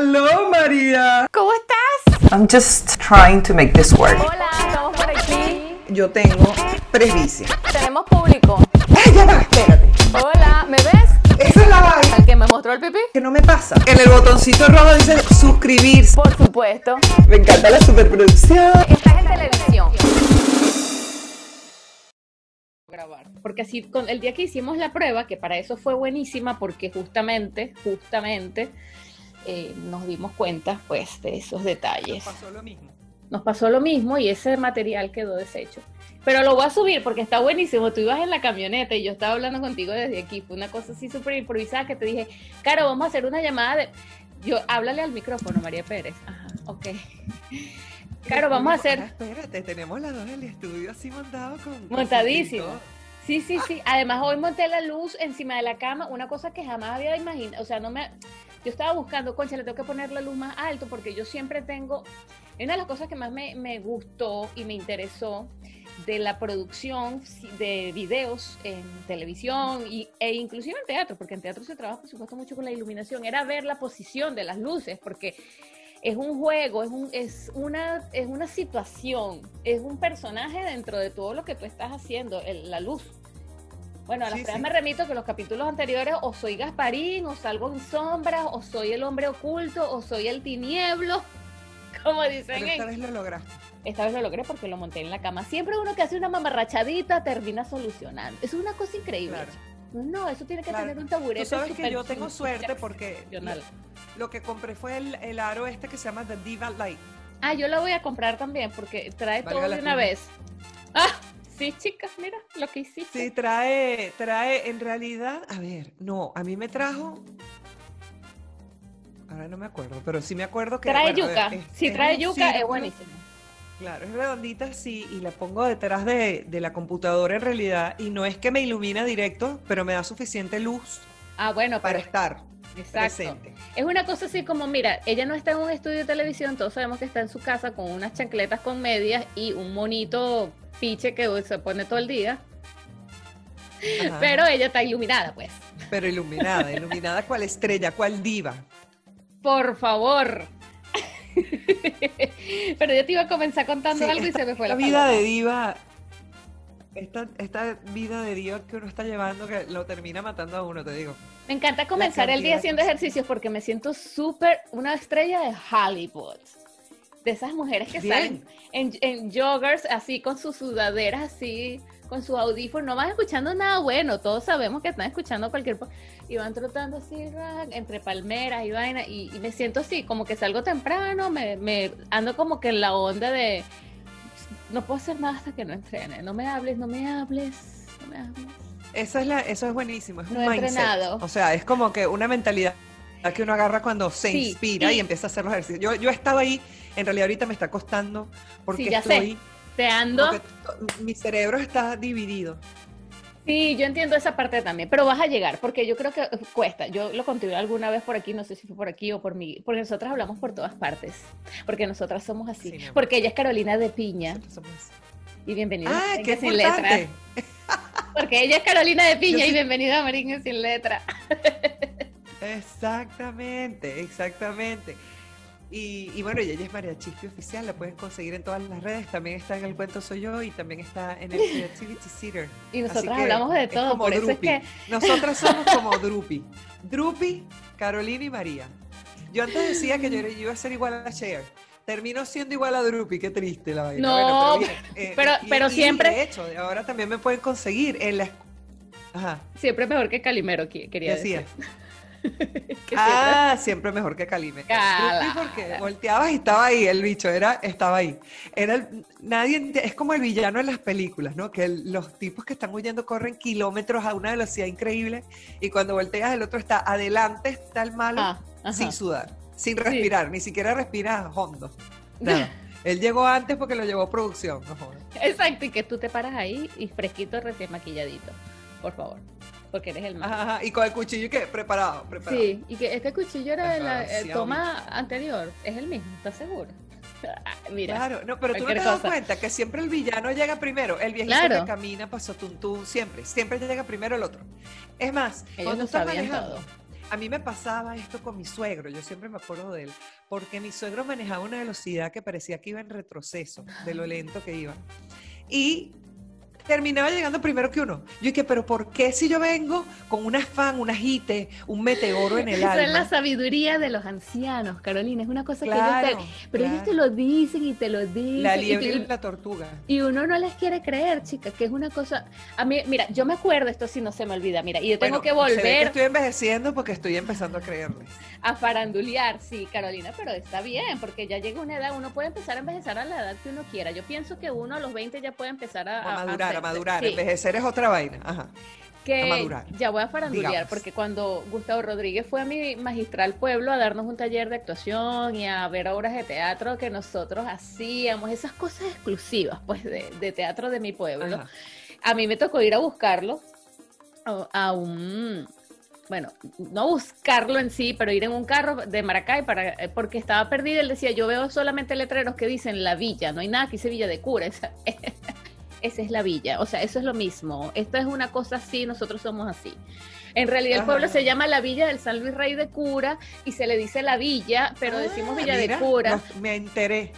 Hello, María. ¿Cómo estás? I'm just trying to make this work. Hola, estamos por aquí. Yo tengo presbicia. Tenemos público. ¡Ay, ya va! Espérate. Hola, ¿me ves? Esa es la vaina ¿Al que me mostró el pipí? que no me pasa. En el botoncito rojo dice suscribirse. Por supuesto. Me encanta la superproducción. Estás en televisión. Grabar. Porque así, con el día que hicimos la prueba, que para eso fue buenísima, porque justamente, justamente, eh, nos dimos cuenta, pues, de esos detalles. Pasó lo mismo. Nos pasó lo mismo y ese material quedó deshecho. Pero lo voy a subir porque está buenísimo. Tú ibas en la camioneta y yo estaba hablando contigo desde aquí. Fue una cosa así súper improvisada que te dije, Caro, vamos a hacer una llamada de... Yo, háblale al micrófono, María Pérez. Ajá, ok. Claro, vamos a hacer... Espérate, tenemos las dos en el estudio así montado con. Montadísimo. Sí, sí, sí. Además, hoy monté la luz encima de la cama, una cosa que jamás había imaginado. O sea, no me. Yo estaba buscando, concha, le tengo que poner la luz más alto porque yo siempre tengo. Una de las cosas que más me, me gustó y me interesó de la producción de videos en televisión y, e inclusive en teatro, porque en teatro se trabaja, por supuesto, mucho con la iluminación, era ver la posición de las luces, porque es un juego, es, un, es, una, es una situación, es un personaje dentro de todo lo que tú estás haciendo, la luz. Bueno, a las Sí, pruebas sí. me remito que los capítulos anteriores o soy Gasparín, o salgo en sombras, o soy el hombre oculto, o soy el tinieblo, como dicen Pero en... esta vez lo lograste. Esta vez lo logré porque lo monté en la cama. Siempre uno que hace una mamarrachadita termina solucionando. Es una cosa increíble. Claro. No, eso tiene que Claro. tener un taburete. Tú sabes que yo tengo suerte porque lo, lo que compré fue el, el aro este que se llama The Diva Light. Ah, yo la voy a comprar también porque trae Valga todo de una vez. Ah, sí, chicas, mira lo que hiciste. Sí, trae, trae, en realidad, a ver, no, a mí me trajo. Ahora no me acuerdo, pero sí me acuerdo que. trae bueno, a ver, yuca. es- si es trae yuca, es buenísimo. Claro, es redondita así y la pongo detrás de, de la computadora en realidad. Y no es que me ilumina directo, pero me da suficiente luz Ah, bueno, para pero estar exacto. presente. Es una cosa así como, mira, ella no está en un estudio de televisión, todos sabemos que está en su casa con unas chancletas con medias y un monito piche que se pone todo el día, Ajá. pero ella está iluminada, pues. Pero iluminada, iluminada cual estrella, cual diva. Por favor. Pero yo te iba a comenzar contando Sí, algo y se me fue la vida de diva, esta, esta vida de diva que uno está llevando que lo termina matando a uno, te digo. Me encanta comenzar el día haciendo ejercicios porque me siento súper una estrella de Hollywood. De esas mujeres que Bien. salen en, en joggers así con sus sudaderas así, con sus audífonos, no van escuchando nada bueno, todos sabemos que están escuchando cualquier... Y van trotando así entre palmeras y vaina y, y me siento así, como que salgo temprano, me, me ando como que en la onda de... No puedo hacer nada hasta que no entrene, no me hables, no me hables, no me hables. Eso es, la, eso es buenísimo, es No un mindset. entrenado. O sea, es como que una mentalidad que uno agarra cuando se Sí, inspira y- y, empieza a hacer los ejercicios. Yo, yo he estado ahí, en realidad ahorita me está costando porque Sí, ya sé. estoy... Te ando... porque to- mi cerebro está dividido. Sí, yo entiendo esa parte también, pero vas a llegar, porque yo creo que cuesta. Yo lo conté alguna vez por aquí, no sé si fue por aquí o por mí, porque nosotras hablamos por todas partes, porque nosotras somos así, Sí, porque ella es Carolina de Piña, somos y bienvenida a ¡Ah, Merengue qué sin letra, porque ella es Carolina de Piña y bienvenida a Merengue sin letra. Exactamente, exactamente. Y, y bueno, y ella es María Chispi Oficial, la pueden conseguir en todas las redes. También está en El Cuento Soy Yo y también está en el Creativity Theater. Y nosotras hablamos de es todo, como por eso es que Nosotras somos como Drupi. Drupi, Carolina y María. Yo antes decía que yo, iba a ser igual a Cher. Termino siendo igual a Drupi, qué triste la vaina. No, Bueno, bien, eh, pero- y- pero y siempre- De hecho, ahora también me pueden conseguir en la. Ajá, siempre mejor que Calimero, qui- ¿qué quería decir. Ah, siempre mejor que Calime. Cala. Porque volteabas y estaba ahí, el bicho era, estaba ahí. Era el- nadie, es como el villano en las películas, ¿no? Que el- los tipos que están huyendo corren kilómetros a una velocidad increíble y cuando volteas el otro está adelante, está el malo Ah, sin sudar, sin respirar, ni siquiera respira hondo. Nada. Él llegó antes porque lo llevó producción, no. Exacto, y que tú te paras ahí y fresquito, recién maquilladito, por favor, porque eres el más. Ajá, ajá, y con el cuchillo y que preparado, preparado. Sí, y que este cuchillo era de la eh, toma anterior, es el mismo, ¿estás seguro? Mira, Claro, no, pero tú no te das cuenta que siempre el villano llega primero, el viejito Claro. que camina pasó tuntún, siempre, siempre llega primero el otro. Es más, ellos cuando lo estás manejando, todo. a mí me pasaba esto con mi suegro, yo siempre me acuerdo de él, porque mi suegro manejaba una velocidad que parecía que iba en retroceso, de lo lento que iba. Y terminaba llegando primero que uno. Yo dije, pero ¿por qué si yo vengo con un afán, un ajite, un meteoro en el alma? Esa es la sabiduría de los ancianos, Carolina. Es una cosa que ellos te... Pero ellos te lo dicen y te lo dicen. La liebre y, la tortuga. Y uno no les quiere creer, chicas, que es una cosa... A mí, mira, yo me acuerdo, esto sí no se me olvida, mira, y yo tengo que volver... estoy envejeciendo porque estoy empezando a creerles. A farandulear, sí, Carolina, pero está bien, porque ya llega una edad, uno puede empezar a envejecer a la edad que uno quiera. Yo pienso que uno a los 20 ya puede empezar a... A madurar, a, madurar. Envejecer es otra vaina. Ajá. Que ya voy a farandulear, porque cuando Gustavo Rodríguez fue a mi magistral pueblo a darnos un taller de actuación y a ver obras de teatro que nosotros hacíamos, esas cosas exclusivas, pues, de, teatro de mi pueblo, a mí me tocó ir a buscarlo a un bueno, no buscarlo en sí, pero ir en un carro de Maracay para, eh, porque estaba perdido. Él decía, yo veo solamente letreros que dicen la villa, no hay nada que dice Villa de Cura. Esa, es la villa, o sea, eso es lo mismo. Esto es una cosa así, nosotros somos así. En realidad el pueblo se llama la Villa del San Luis Rey de Cura y se le dice la villa, pero decimos ah, Villa de Cura. me enteré.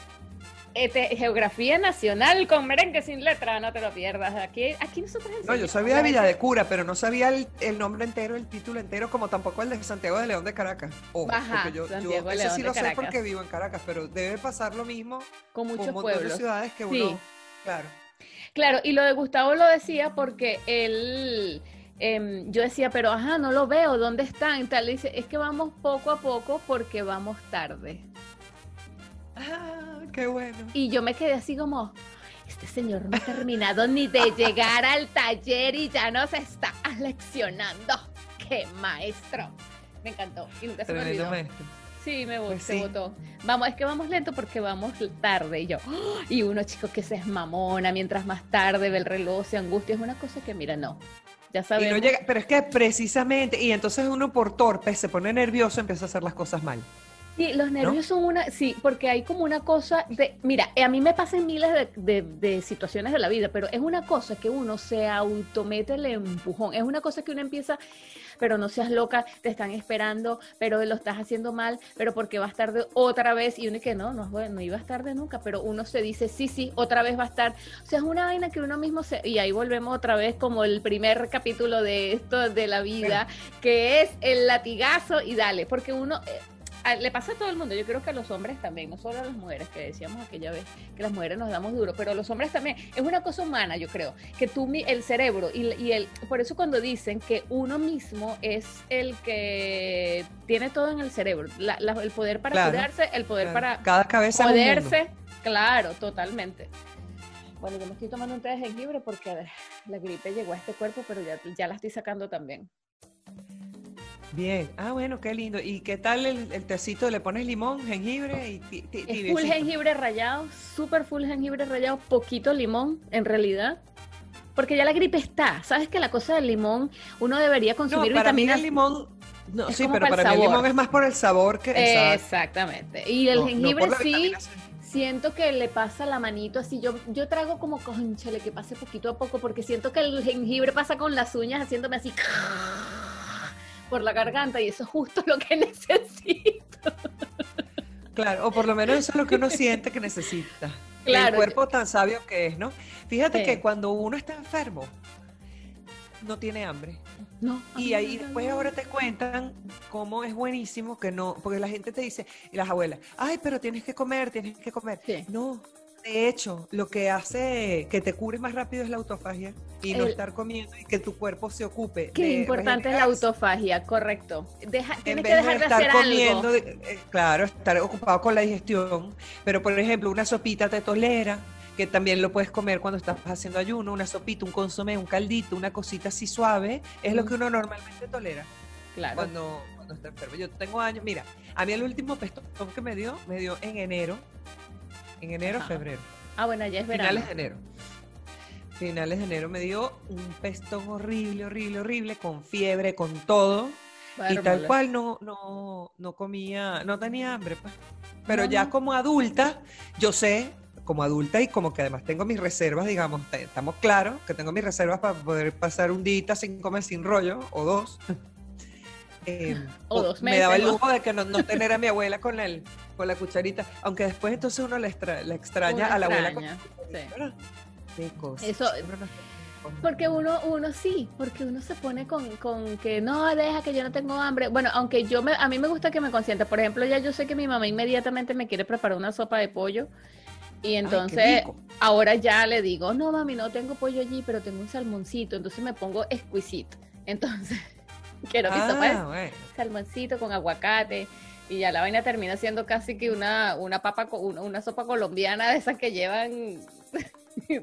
Este, geografía nacional con merengue sin letra, no te lo pierdas. Aquí, aquí nosotros No, yo sabía de Villa de Cura, pero no sabía el, nombre entero, el título entero, como tampoco el de Santiago de León de Caracas. Oh, Ajá, yo, Santiago yo sí lo sé porque vivo en Caracas, pero debe pasar lo mismo con muchos pueblos. ciudades que uno. Claro. Claro, y lo de Gustavo lo decía porque él. Em, yo decía, pero ajá, no lo veo, ¿dónde están? Y tal, dice, es que vamos poco a poco porque vamos tarde. Ah, qué bueno. Y yo me quedé así como, este señor no ha terminado ni de llegar al taller y ya nos está aleccionando. ¡Qué maestro! Me encantó. Y nunca se me olvidó. Sí, me pues votó. Vamos, es que vamos lento porque vamos tarde. Y yo, ¡oh! y uno chico que se es mamona, mientras más tarde ve el reloj, se angustia. Es una cosa que, mira, no. Ya sabemos. Y no llega, pero es que precisamente, y entonces uno por torpe se pone nervioso, empieza a hacer las cosas mal. Sí, los nervios son una, sí, porque hay como una cosa de, mira, a mí me pasan miles de, situaciones de la vida, pero es una cosa que uno se automete el empujón, es una cosa que uno empieza, pero no seas loca, te están esperando, pero lo estás haciendo mal, pero porque vas tarde otra vez, y uno que no, no, no ibas tarde nunca, pero uno se dice, sí, sí, otra vez va a estar, o sea, es una vaina que uno mismo se, y ahí volvemos otra vez como el primer capítulo de esto de la vida, que es el latigazo y dale, porque uno... Eh, le pasa a todo el mundo, yo creo que a los hombres también, no solo a las mujeres, que decíamos aquella vez que las mujeres nos damos duro, pero a los hombres también. Es una cosa humana, yo creo, que tú, el cerebro, y, y el, por eso cuando dicen que uno mismo es el que tiene todo en el cerebro, el poder para curarse, el poder para Cada cabeza poderse, claro, totalmente. Bueno, yo me estoy tomando un té de jengibre porque la gripe llegó a este cuerpo, pero ya, ya la estoy sacando también. Bien, ah bueno, qué lindo. ¿Y qué tal el, tecito? ¿Le pones limón, jengibre y Es full jengibre rallado, súper full jengibre rallado, poquito limón en realidad. Porque ya la gripe está. ¿Sabes que la cosa del limón uno debería consumir no, para vitaminas? Mí el limón no, sí, pero para, mí el limón es más por el sabor que Exactamente. Y el jengibre sí siento que le pasa la manito así. Yo, yo trago como conchale que pase poquito a poco porque siento que el jengibre pasa con las uñas haciéndome así por la garganta y eso es justo lo que necesito. Claro, o por lo menos eso es lo que uno siente que necesita. Claro. El cuerpo tan sabio que es, ¿no? Fíjate que cuando uno está enfermo, no tiene hambre. No. Y ahí después ahora te cuentan cómo es buenísimo que no, porque la gente te dice, y las abuelas, ay, pero tienes que comer, tienes que comer. No, de hecho, lo que hace que te cures más rápido es la autofagia y no estar comiendo y que tu cuerpo se ocupe. Qué importante es la autofagia, correcto. Deja, tienes que dejar de, estar comiendo, eh, claro, estar ocupado con la digestión. Pero, por ejemplo, una sopita te tolera, que también lo puedes comer cuando estás haciendo ayuno, una sopita, un consomé, un caldito, una cosita así suave, es lo que uno normalmente tolera. Claro. Cuando, cuando está enfermo. Yo tengo años, mira, a mí el último pestón que me dio, me dio en enero en enero, febrero. Ah, bueno, ya es verano. Finales de enero. Finales de enero me dio un pestón horrible, horrible, horrible, con fiebre, con todo. y tal cual no, no, no comía, no tenía hambre, pues. Pero ya como adulta, yo sé, como adulta y como que además tengo mis reservas, digamos, estamos claros que tengo mis reservas para poder pasar un día sin comer, sin rollo, o dos. Eh, O dos me daba el meses, ¿no? lujo de que no, no tener a mi abuela con el con la cucharita, aunque después entonces uno extra- le extraña Uno a la abuela con la sí. ¿verdad? Qué cosa. Eso- Porque uno, uno sí, porque uno se pone con, con que no, deja que yo no tengo hambre. Bueno, aunque yo me, a mí me gusta que me consienta. Por ejemplo, ya yo sé que mi mamá inmediatamente me quiere preparar una sopa de pollo. Y entonces, ahora ya le digo, no mami, no tengo pollo allí, pero tengo un salmoncito. Entonces me pongo exquisito. Entonces, quiero mi sopa de Ah, bueno. salmoncito con aguacate. Y ya la vaina termina siendo casi que una, una papa, una, una sopa colombiana de esas que llevan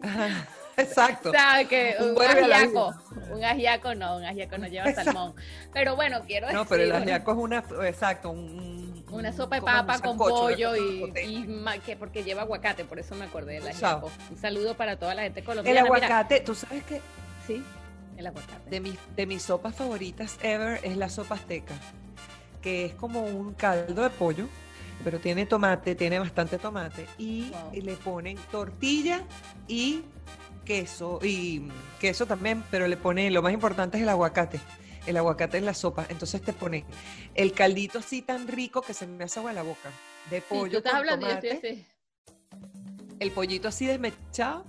Ajá, Exacto. ¿Sabes que Un un, ajiaco? Un ajiaco no, un ajiaco no lleva Exacto. salmón. Pero bueno, quiero No, pero el decir, ajiaco es una, exacto, un, un- una sopa de papa con pollo y, y que porque lleva aguacate, por eso me acordé del ajiaco. Un saludo para toda la gente El colombiana. Mira, aguacate, tú sabes que sí, el aguacate. de mis, de mis sopas favoritas ever es la sopa azteca, que es como un caldo de pollo, pero tiene tomate, tiene bastante tomate, y, Wow. le ponen tortilla y queso, y queso también, pero le ponen, lo más importante es el aguacate, el aguacate en la sopa, entonces te ponen el caldito así tan rico que se me hace agua la boca, de Sí, pollo tú estás con hablando, yo tomate, estoy así. el pollito así desmechado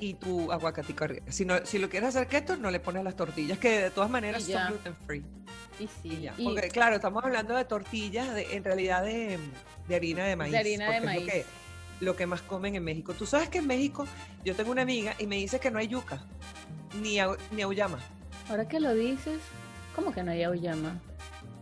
y tu aguacatico arriba. Si, no, si lo quieres hacer keto, no le pones las tortillas, que de todas maneras son gluten free. Y Y sí, ya. y- Porque claro, estamos hablando de tortillas, de, en realidad de, de harina de maíz. harina de porque es maíz. Lo que, lo que más comen en México. Tú sabes que en México yo tengo una amiga y me dice que no hay yuca, ni, au- ni auyama. ahora que lo dices, ¿cómo que no hay auyama?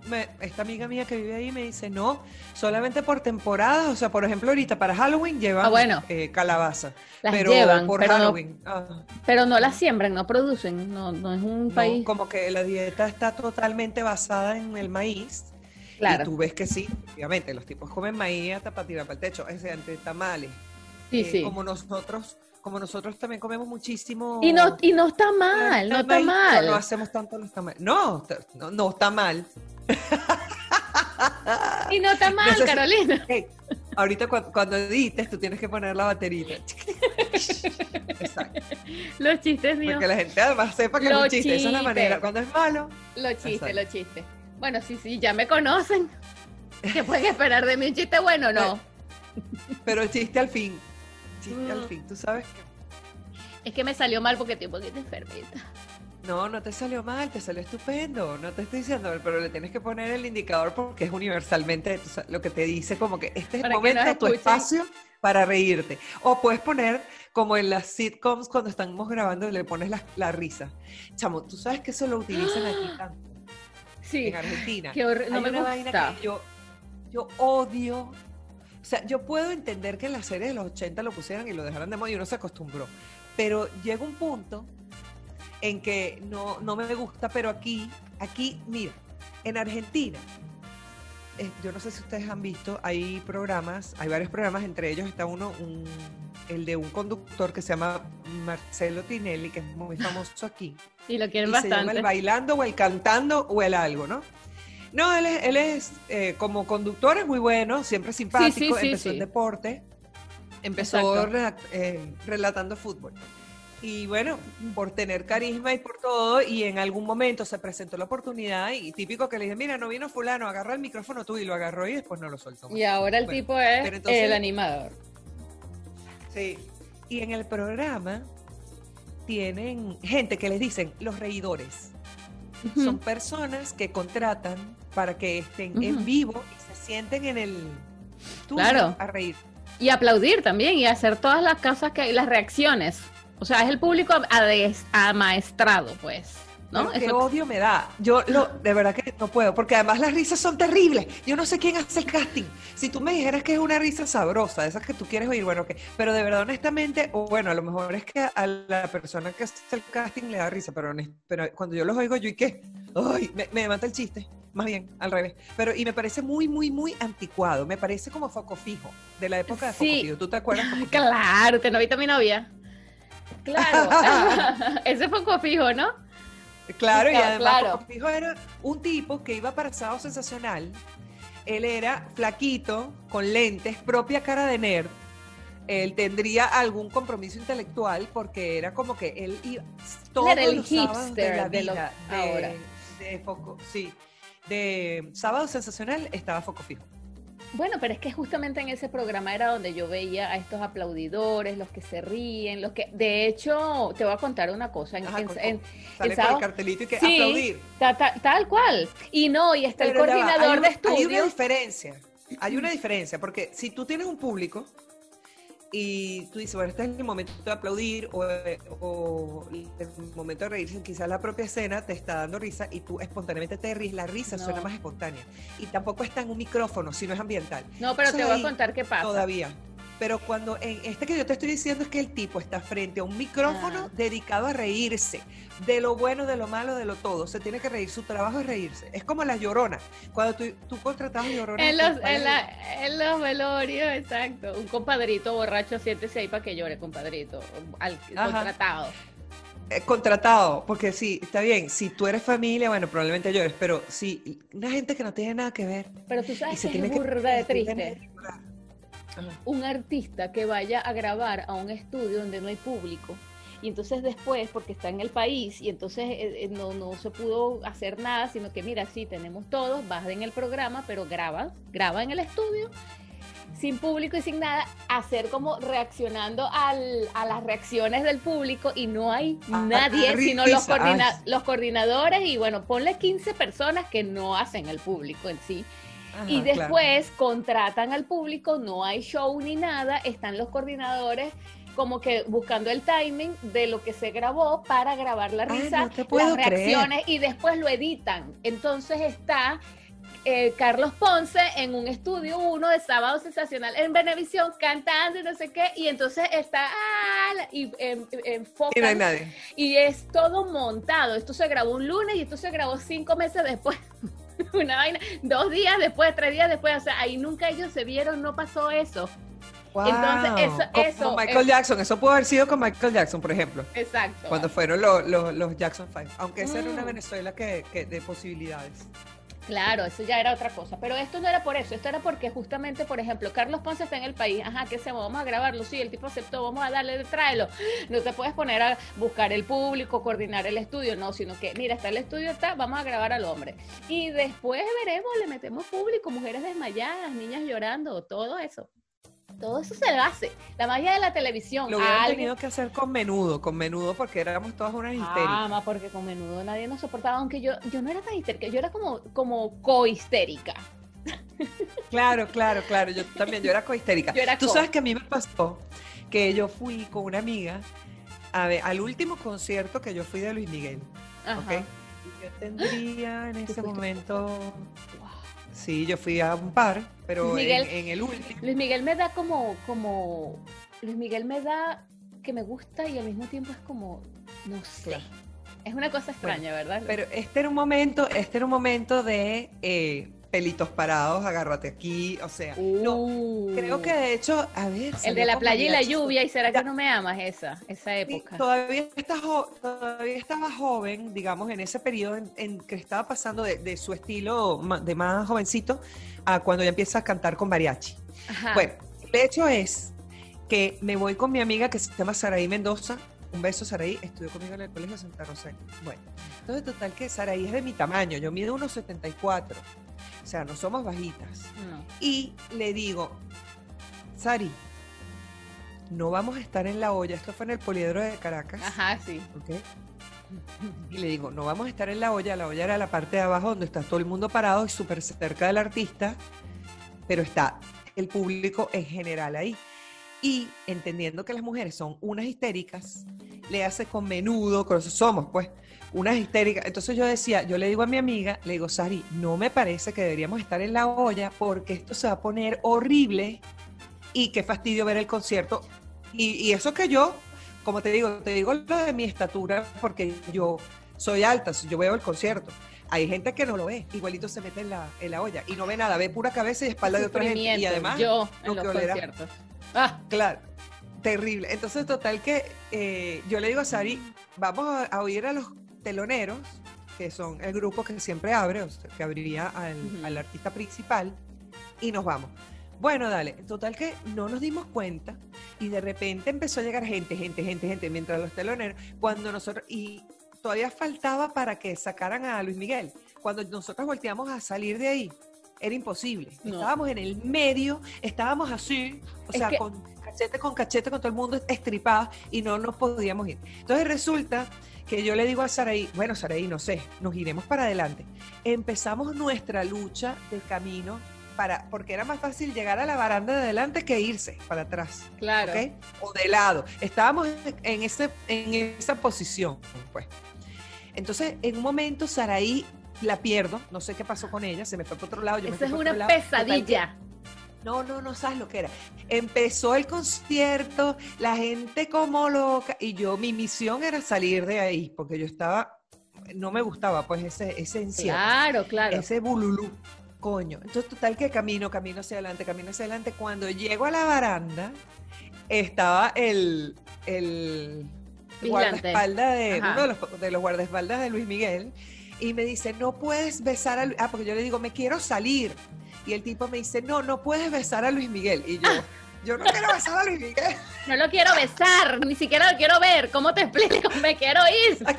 Me- esta amiga mía que vive ahí me dice, no, solamente por temporadas, o sea, por ejemplo, ahorita para Halloween llevan Ah, bueno. eh, calabaza. Las pero llevan, por pero no, Halloween. ah. pero no las siembran, no producen, no, no es un No, país. como que la dieta está totalmente basada en el maíz. Claro. Y tú ves que sí, obviamente, los tipos comen maíz hasta para tirar para el techo, es decir, entre tamales. Sí, Eh, sí. Como nosotros, como nosotros también comemos muchísimo. Y no, y no está mal, no está mal. No hacemos tanto los tamales. No, t- no, no está mal. Y no está mal, Necesi- Carolina. Hey, ahorita cuando, cuando edites, tú tienes que poner la baterita. Exacto. Los chistes míos. Porque la gente además sepa que es Los un chiste. Esa es la chistes. manera. Cuando es malo, Los chistes, los chistes. Bueno, sí, sí, ya me conocen. ¿Qué pueden esperar de mí? ¿Un chiste bueno? No. pero el chiste al fin. Chiste al fin. Tú sabes que Es que me salió mal porque estoy un poquito enfermita. No, no te salió mal, te salió estupendo. No te estoy diciendo, pero le tienes que poner el indicador porque es universalmente lo que te dice como que este es el momento, tu espacio para reírte. O puedes poner como en las sitcoms cuando estamos grabando le pones la, la risa. Chamo, tú sabes que eso lo utilizan aquí tanto Sí. en Argentina. Qué no me una vaina gusta. que yo, yo odio. O sea, yo puedo entender que en las series de los 80 lo pusieran y lo dejaran de moda y uno se acostumbró. Pero llega un punto en que no, no me gusta, pero aquí, aquí, mira, en Argentina, eh, yo no sé si ustedes han visto, hay programas, hay varios programas, entre ellos está uno, un- el de un conductor que se llama Marcelo Tinelli, que es muy famoso aquí Y lo quieren y se llama bastante. el bailando o el cantando o el algo, ¿no? No, él es, él es eh, como conductor es muy bueno, siempre simpático, sí, empezó sí. en deporte, empezó eh, relatando fútbol. Y bueno, por tener carisma y por todo, y en algún momento se presentó la oportunidad y típico que le dije, mira, no vino fulano, agarra el micrófono tú y lo agarró y después no lo soltó. más. Y ahora el Bueno, tipo es entonces- el animador. Sí. Y en el programa tienen gente que les dicen los reidores. Son personas que contratan para que estén en Ujú. vivo y se sienten en el Claro. a reír. Y aplaudir también y hacer todas las cosas que las reacciones. O sea, es el público amaestrado, pues. ¿no? Qué Eso- odio me da. Yo lo, de verdad que no puedo, porque además las risas son terribles. Yo no sé quién hace el casting. Si tú me dijeras que es una risa sabrosa, esas que tú quieres oír, bueno, ok. Pero de verdad, honestamente, o bueno, a lo mejor es que a la persona que hace el casting le da risa, pero, pero cuando yo los oigo, yo y qué, ay, me, me mata el chiste. Más bien, al revés. Pero, y me parece muy, muy, muy anticuado. Me parece como foco fijo, de la época de foco Sí. fijo. ¿Tú te acuerdas? Foco? Claro, que no viste a mi novia. Claro. Ese un fijo, ¿no? Claro, y además claro. Foco Fijo era un tipo que iba para Sábado Sensacional. Él era flaquito, con lentes, propia cara de nerd. Él tendría algún compromiso intelectual porque era como que él iba todos era el los de hipster la de lo- vida de, ahora. de Foco, sí. De Sábado Sensacional estaba Foco Fijo. Bueno, pero es que justamente en ese programa era donde yo veía a estos aplaudidores, los que se ríen, los que, de hecho, te voy a contar una cosa. En, Ajá, en- con- en- Sale el cartelito y que Sí, aplaudir. ta- ta- tal cual. Y no, y está Pero el va, coordinador hay una- de Hay una estudios. diferencia. Hay una diferencia, porque si tú tienes un público y tú dices, bueno, este es el momento de aplaudir o, o el momento de reírse, quizás la propia escena te está dando risa y tú espontáneamente te ríes, la risa No. suena más espontánea. Y tampoco está en un micrófono, sino es ambiental. No, pero te voy a contar qué pasa. Todavía. Pero cuando en este que yo te estoy diciendo es que el tipo está frente a un micrófono Ah. dedicado a reírse de lo bueno, de lo malo, de lo todo. Se tiene que reír, su trabajo es reírse. Es como las lloronas. Cuando tú, tú contratabas lloronas. En ¿qué- los, en, es? la- en los velorios, exacto. Un compadrito borracho, siéntese ahí para que llore, compadrito. Al, Ajá. contratado. Eh, contratado, porque sí, está bien. Si tú eres familia, bueno, probablemente llores, pero si una gente que no tiene nada que ver Pero tú y sabes se que tiene es que burda de triste. Ajá. un artista que vaya a grabar a un estudio donde no hay público y entonces después, porque está en el país y entonces eh, eh, no, no se pudo hacer nada, sino que mira, sí, tenemos todos, vas en el programa, pero graba, graba en el estudio sin público y sin nada, hacer como reaccionando al- a las reacciones del público y no hay Ah, nadie, ah, sino los, coordina- los coordinadores y bueno, ponle 15 personas que no hacen el público en sí. Y claro. después contratan al público, no hay show ni nada, están los coordinadores como que buscando el timing de lo que se grabó para grabar la Ay, risa, no te puedo las creer. reacciones y después lo editan. Entonces está eh, Carlos Ponce en un estudio uno de Sábado Sensacional en Venevisión cantando y no sé qué, y entonces está ah, y em, enfocan Y no hay nadie. y es todo montado. Esto se grabó un lunes y esto se grabó cinco meses después. Una vaina, dos días después, tres días después. O sea, ahí nunca ellos se vieron, no pasó eso. Entonces, Wow. eso- Como eso Michael Jackson, eso pudo haber sido con Michael Jackson, por ejemplo. Exacto. Cuando fueron los, los, los Jackson Five. Aunque esa era una Mm. Venezuela que, que de posibilidades. Claro, eso ya era otra cosa. Pero esto no era por eso, esto era porque justamente, por ejemplo, Carlos Ponce está en el país. Ajá, ¿qué hacemos? Vamos a grabarlo. Sí, el tipo aceptó, vamos a darle, tráelo. No te puedes poner a buscar el público, coordinar el estudio, no, sino que, mira, está el estudio, está, vamos a grabar al hombre. Y después veremos, le metemos público, mujeres desmayadas, niñas llorando, todo eso. Todo eso se hace. La magia de la televisión. Lo hubieran Alguien- tenido que hacer con menudo, con menudo, porque éramos todas unas histéricas. Ah, ma, porque con menudo nadie nos soportaba, aunque yo, yo no era tan histérica, yo era como, como cohistérica. Claro, claro, claro. Yo también, yo era cohistérica. Yo era Tú co. sabes que a mí me pasó que yo fui con una amiga a ver, al último concierto que yo fui de Luis Miguel. Ajá. ¿ok? Y yo tendría en ese momento. Wow. Sí, yo fui a un par, pero en, el último. Luis Miguel me da como, como, Luis Miguel me da que me gusta y al mismo tiempo es como, no sé. Claro. Es una cosa extraña, ¿verdad? Pero este era un momento, este era un momento de eh, pelitos parados, agárrate aquí, o sea, no, Uh. creo que de hecho, a ver, El de la playa y la lluvia, ¿y será que no me amas esa, esa Sí, época? todavía, está jo- todavía estaba joven, digamos, en ese periodo en, en que estaba pasando de, de su estilo de más jovencito a cuando ya empieza a cantar con mariachi. Ajá. Bueno, el hecho es que me voy con mi amiga que se llama Saraí Mendoza. Un beso, Saraí. Estudió conmigo en el Colegio Santa Rosa. Bueno, entonces total que Saraí es de mi tamaño. Yo mido unos 74. O sea, no somos bajitas. No. Y le digo, Sari, no vamos a estar en la olla. Esto fue en el Poliedro de Caracas. Ajá, sí. ¿ok? Y le digo, no vamos a estar en la olla. La olla era la parte de abajo donde está todo el mundo parado y súper cerca del artista, pero está el público en general ahí. Y entendiendo que las mujeres son unas histéricas, le hace con menudo, con eso somos pues, unas histéricas. Entonces yo decía, yo le digo a mi amiga, le digo, Sari, no me parece que deberíamos estar en la olla porque esto se va a poner horrible y qué fastidio ver el concierto. Y, y eso que yo, como te digo, te digo lo de mi estatura porque yo soy alta, yo veo el concierto. Hay gente que no lo ve, igualito se mete en la, en la olla y no ve nada, ve pura cabeza y espalda de otra gente. Y además, yo lo en los que olerá. conciertos. Ah, Claro, terrible. Entonces, total que eh, yo le digo a Sari, vamos a, a oír a los teloneros, que son el grupo que siempre abre, o sea, que abriría al, Ujú. al artista principal, y nos vamos. Bueno, dale, total que no nos dimos cuenta y de repente empezó a llegar gente, gente, gente, gente, mientras los teloneros, cuando nosotros, y todavía faltaba para que sacaran a Luis Miguel. cuando nosotros volteamos a salir de ahí, era imposible. No. Estábamos en el medio, estábamos así, o Es sea, que- con cachete con cachete, con todo el mundo estripado y no nos podíamos ir. Entonces resulta que yo le digo a Saraí, bueno, Saraí, no sé, nos iremos para adelante. Empezamos nuestra lucha del camino para, porque era más fácil llegar a la baranda de adelante que irse para atrás. Claro. O de lado. Estábamos en, ese, en esa posición, pues. Entonces, en un momento, Saraí la pierdo, no sé qué pasó con ella, se me fue por otro lado. Yo me Esa fui es una lado. No, no, no sabes lo que era. Empezó el concierto, la gente como loca, y yo, mi misión era salir de ahí, porque yo estaba, no me gustaba, pues, ese, ese encierro Claro, claro. ese bululú. Coño. Entonces, total que camino, camino hacia adelante, camino hacia adelante. Cuando llego a la baranda, estaba el, el Vigilante. guardaespaldas de Ajá. uno de los, de los guardaespaldas de Luis Miguel y me dice, no puedes besar a Luis. Ah, porque yo le digo, me quiero salir. Y el tipo me dice, no, no puedes besar a Luis Miguel. Y yo, yo no quiero besar a Luis Miguel. No lo quiero besar, ni siquiera lo quiero ver. ¿Cómo te explico? Me quiero ir.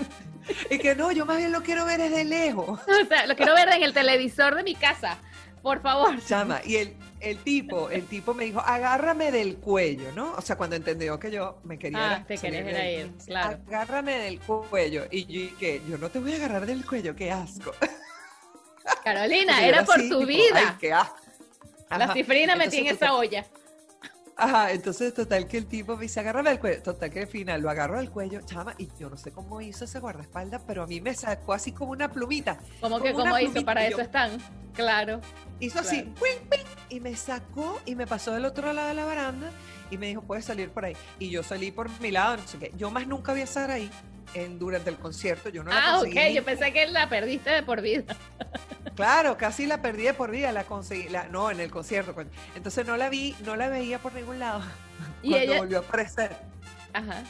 Y que no, yo más bien lo quiero ver desde lejos. O sea, lo quiero ver en el televisor de mi casa. Por favor. Chama, y el, el tipo, el tipo me dijo, agárrame del cuello, ¿no? O sea, cuando entendió que yo me quería Ah, te querías ir ahí, a ir, claro. Agárrame del cuello. Y yo que yo no te voy a agarrar del cuello, qué asco. Carolina, era por así, tu tipo, vida. Ay, qué asco. La cifrina metí en esa olla. Ajá, entonces total que el tipo me dice, agárrame del cuello. Total que al final lo agarro del cuello, chama, y yo no sé cómo hizo ese guardaespaldas, pero a mí me sacó así como una plumita. Como que como hizo, para eso yo- están. Claro. Hizo así, ¡ping, ping! y me sacó y me pasó del otro lado de la baranda y me dijo, puedes salir por ahí. Y yo salí por mi lado, no sé qué. Yo más nunca vi a Sara ahí en, durante el concierto. Yo no la ah, ok. conseguí. Yo pensé que la perdiste de por vida. Claro, casi la perdí de por vida, la conseguí. La, no, en el concierto. Entonces no la vi, no la veía por ningún lado. Y Cuando ella. volvió a aparecer, Ajá.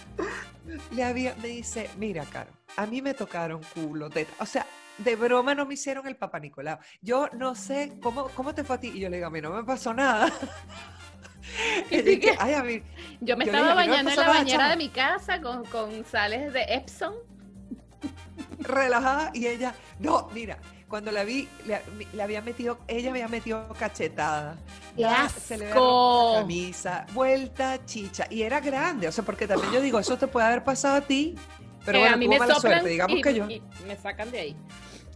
le había, me dice, mira, Caro, a mí me tocaron culo, teta. O sea, de broma no me hicieron el papá Nicolau. Yo no sé cómo, cómo te fue a ti. Y yo le digo, a mí no me pasó nada. Y sí que- Ay, a mí, Yo me Yo estaba dije, a mí no me bañando en la nada, bañera de mi casa con, con sales de Epsom. relajada y ella, no, mira, cuando la vi, le, le había metido, ella había metido cachetada. ¡Qué la- se le la camisa, vuelta chicha, y era grande, o sea, porque también yo digo, eso te puede haber pasado a ti, pero que bueno, a mí tuvo me mala soplan suerte, digamos y, que yo. y me sacan de ahí.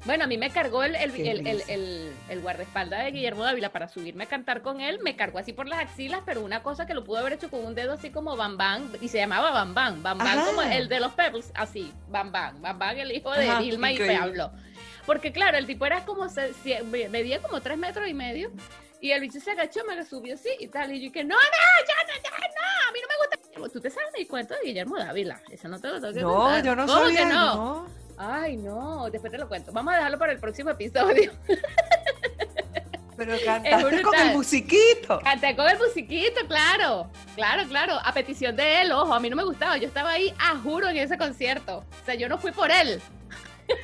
Bueno, a mí me cargó el, el, el, el, guardaespaldas de Guillermo Dávila para subirme a cantar con él. Me cargó así por las axilas, pero una cosa que lo pudo haber hecho con un dedo así como Bam Bam, y se llamaba Bam Bam, Bam Bam Ajá. como el de los Pebbles, así, Bam Bam, Bam Bam, el hijo de Ajá, Vilma y. Pablo. Porque claro, el tipo era como, medía como tres metros y medio, y el bicho se agachó, me lo subió así y tal, y yo que no, no, ya, ya, ya, no, a mí no me gusta. Tú te sabes el cuento de Guillermo Dávila, eso no te lo tengo que No, contar. yo no ¿Cómo que sabía, no? no. Ay, no, después te lo cuento. Vamos a dejarlo para el próximo episodio. Pero cantaste con el musiquito. Canté con el musiquito, claro. Claro, claro. A petición de él, ojo, a mí no me gustaba. Yo estaba ahí, a juro, en ese concierto. O sea, yo no fui por él.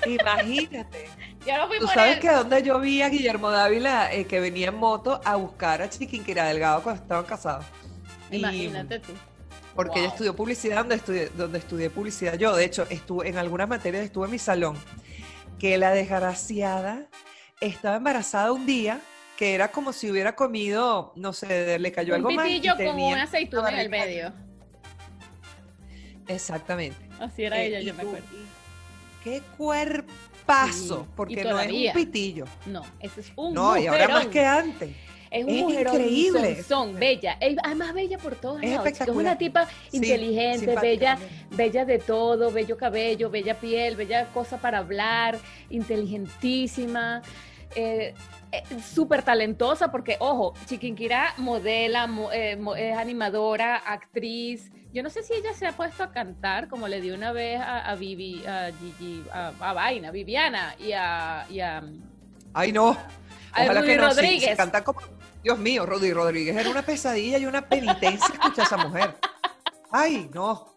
Imagínate. Yo no fui Tú por sabes él. que donde yo vi a Guillermo Dávila eh, que venía en moto a buscar a Chiquinquirá Delgado cuando estaban casados. Y- Imagínate tú. Porque ella Wow. estudió publicidad donde estudié, donde estudié publicidad. Yo, de hecho, estuve en algunas materias, estuve en mi salón. Que la desgraciada estaba embarazada un día que era como si hubiera comido, no sé, le cayó Un algo mal. y pitillo con una aceituna en el medio. Exactamente. Así era Eh, ella, yo me acuerdo. Qué cuerpazo, Sí, porque no es un pitillo. No, ese es un No, y ahora más que antes. Es un Es mujerón, increíble. Son, bella. Es además bella por todos Es lados. una tipa inteligente, bella, también. bella de todo, bello cabello, bella piel, bella cosa para hablar, inteligentísima, eh, eh, súper talentosa, porque, ojo, Chiquinquirá modela, mo- eh, mo- es animadora, actriz. Yo no sé si ella se ha puesto a cantar, como le di una vez a, a Vivi, a Gigi, a, a Vaina, Viviana y a, y a, Ay, no. a Ojalá Rudy que no, sí, Rodríguez. se canta como... Dios mío, Rudy Rodríguez era una pesadilla y una penitencia escuchar a esa mujer. Ay, no.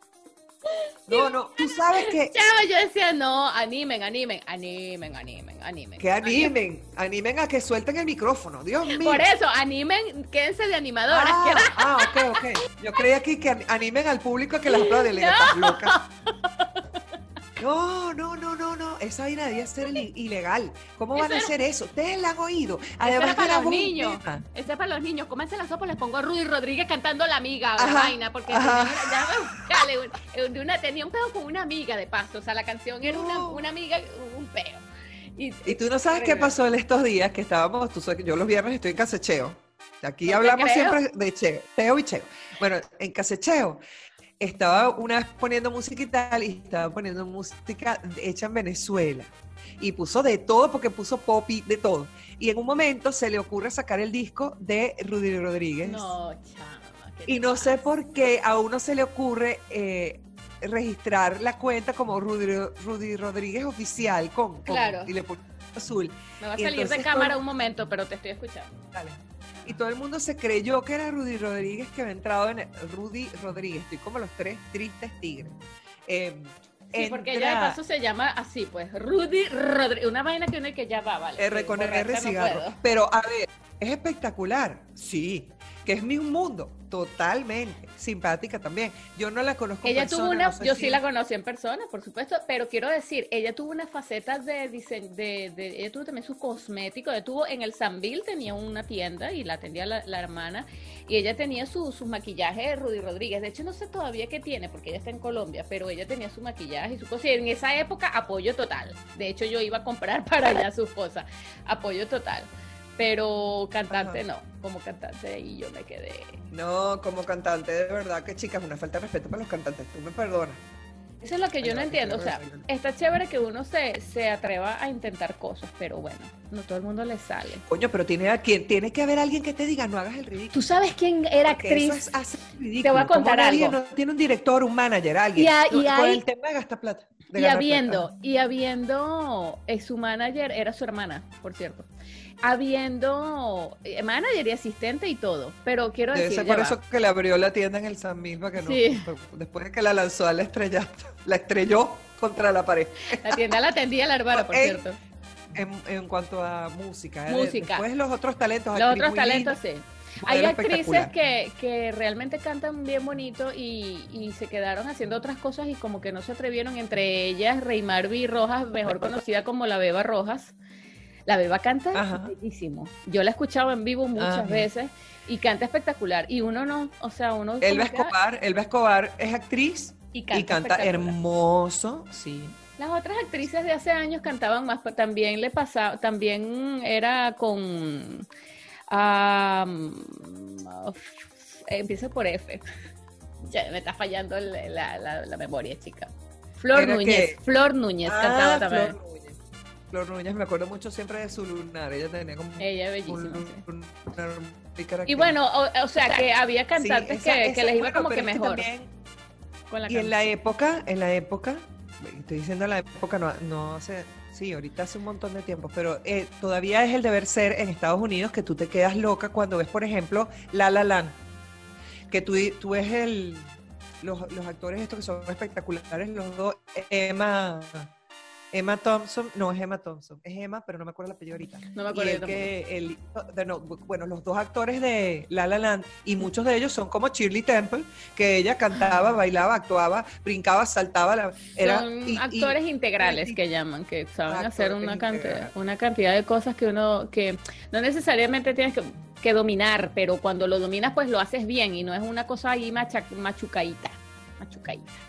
No, no. Tú sabes que, Chava, yo decía, no, animen, animen, animen, animen, animen. que animen, animen a que suelten el micrófono. Dios mío. Por eso, animen, quédense de animadoras. Ah, ah, ok, ok. Yo creía aquí que an- animen al público a que las aplaude. "Estás loca". No, no, no, no, no. Esa vaina debía ser il- ilegal. ¿Cómo van a hacer eso? Ustedes la han oído. Además era para los niños. Ese es para los niños. Cómanse la sopa, les pongo a Rudy Rodríguez cantando la amiga, la vaina, porque una- de tenía un peo con una amiga de paso. O sea, la canción era una, amiga, un peo. Y, tú no sabes qué pasó en estos días que estábamos, tú sabes que yo los viernes estoy en casecheo. Aquí hablamos siempre de cheo, cheo y cheo. Bueno, en casecheo estaba una vez poniendo música y tal, y estaba poniendo música hecha en Venezuela. Y puso de todo, porque puso pop y de todo. Y en un momento se le ocurre sacar el disco de Rudy Rodríguez. No, chama. ¿qué Y no sé por qué a uno se le ocurre eh, registrar la cuenta como Rudy, Rudy Rodríguez oficial con, con- Claro. y le pone azul. Me va a y salir de cámara un momento, pero te estoy escuchando. Dale. Y todo el mundo se creyó que era Rudy Rodríguez que había entrado en el- Rudy Rodríguez. Estoy como los tres tristes tigres. Eh, Sí, porque ella de paso se llama así, pues, Rudy Rodríguez. Una vaina que uno que ya va, vale. R con R no cigarro. Pero a ver, es espectacular. Sí. Que es mi mundo. Totalmente. Simpática también. Yo no la conozco en Ella tuvo persona, una, no sé yo si- sí la conocí en persona, por supuesto, pero quiero decir, ella tuvo una faceta de diseño, de, de- ella tuvo también su cosmético, ella tuvo en el Sanville tenía una tienda y la atendía la, la hermana, y ella tenía su, su maquillaje de Rudy Rodríguez, de hecho no sé todavía qué tiene, porque ella está en Colombia, pero ella tenía su maquillaje y su cosa, y en esa época apoyo total, de hecho yo iba a comprar para allá sus cosas, apoyo total, pero cantante Ajá. no, como cantante y yo me quedé... No, como cantante, de verdad que chicas, una falta de respeto para los cantantes. Tú me perdonas. Eso es lo que yo no no, entiendo. O sea, está chévere que uno se, se atreva a intentar cosas, pero bueno, no todo el mundo le sale. Coño, pero tiene, a quien, tiene que haber alguien que te diga, no hagas el ridículo. ¿Tú sabes quién era Porque eso actriz? es ridículo. Te voy a contar algo. No tiene un director, un manager, alguien. Y a- y No, con hay- el tema de gastar plata. de Y habiendo, plata. y habiendo, eh, su manager era su hermana, por cierto. Habiendo eh, manager y asistente y todo. Pero quiero Debe decir, ser por va. eso que le abrió la tienda en el San Mil para que no. Sí. Después de que la lanzó a la estrella, la estrelló contra la pared. la tienda la atendía la hermana, por cierto. En, en cuanto a música. ¿eh? Música. Después los otros talentos. Los otros talentos sí. Hay actrices que, que realmente cantan bien bonito y, y se quedaron haciendo otras cosas y como que no se atrevieron, entre ellas Reimarvi Rojas, mejor conocida como la Beba Rojas. La Beba canta Ajá. bellísimo. Yo la he escuchado en vivo muchas Ajá. veces y canta espectacular. Y uno no, o sea, uno... Elba ah, Escobar, Elba Escobar es actriz y y canta, hermoso, sí. Las otras actrices de hace años cantaban más, pero también le pasaba, también era con ah, empieza por F. Ya me está fallando la, la- la memoria, chica. Flor ¿Era Núñez? Flor Núñez cantaba Ah, también. Flor Núñez. Flor Núñez, me acuerdo mucho siempre de su lunar. Ella tenía como Ella es un bellísima. sí. lunar Y bueno, o, o sea que había cantantes Sí, esa- que, esa- que les iba bueno, como que mejor también- con la y en la época, en la época, estoy diciendo en la época, no, no hace, sí, ahorita hace un montón de tiempo, pero eh, todavía es el deber ser en Estados Unidos que tú te quedas loca cuando ves, por ejemplo, La La Land, que tú, tú ves el, los, los actores estos que son espectaculares, los dos, Emma, Emma Thompson, no es Emma Thompson, es Emma, pero no me acuerdo el apellido ahorita. No me Y acuerdo el yo que, el, no, bueno, los dos actores de La La Land, y muchos de ellos son como Shirley Temple, que ella cantaba, bailaba, actuaba, brincaba, saltaba. La, era, Son y- y- actores integrales y- que llaman, que saben hacer una cantidad, integrales. una cantidad de cosas que uno, que no necesariamente tienes que, que dominar, pero cuando lo dominas, pues lo haces bien y no es una cosa ahí macha-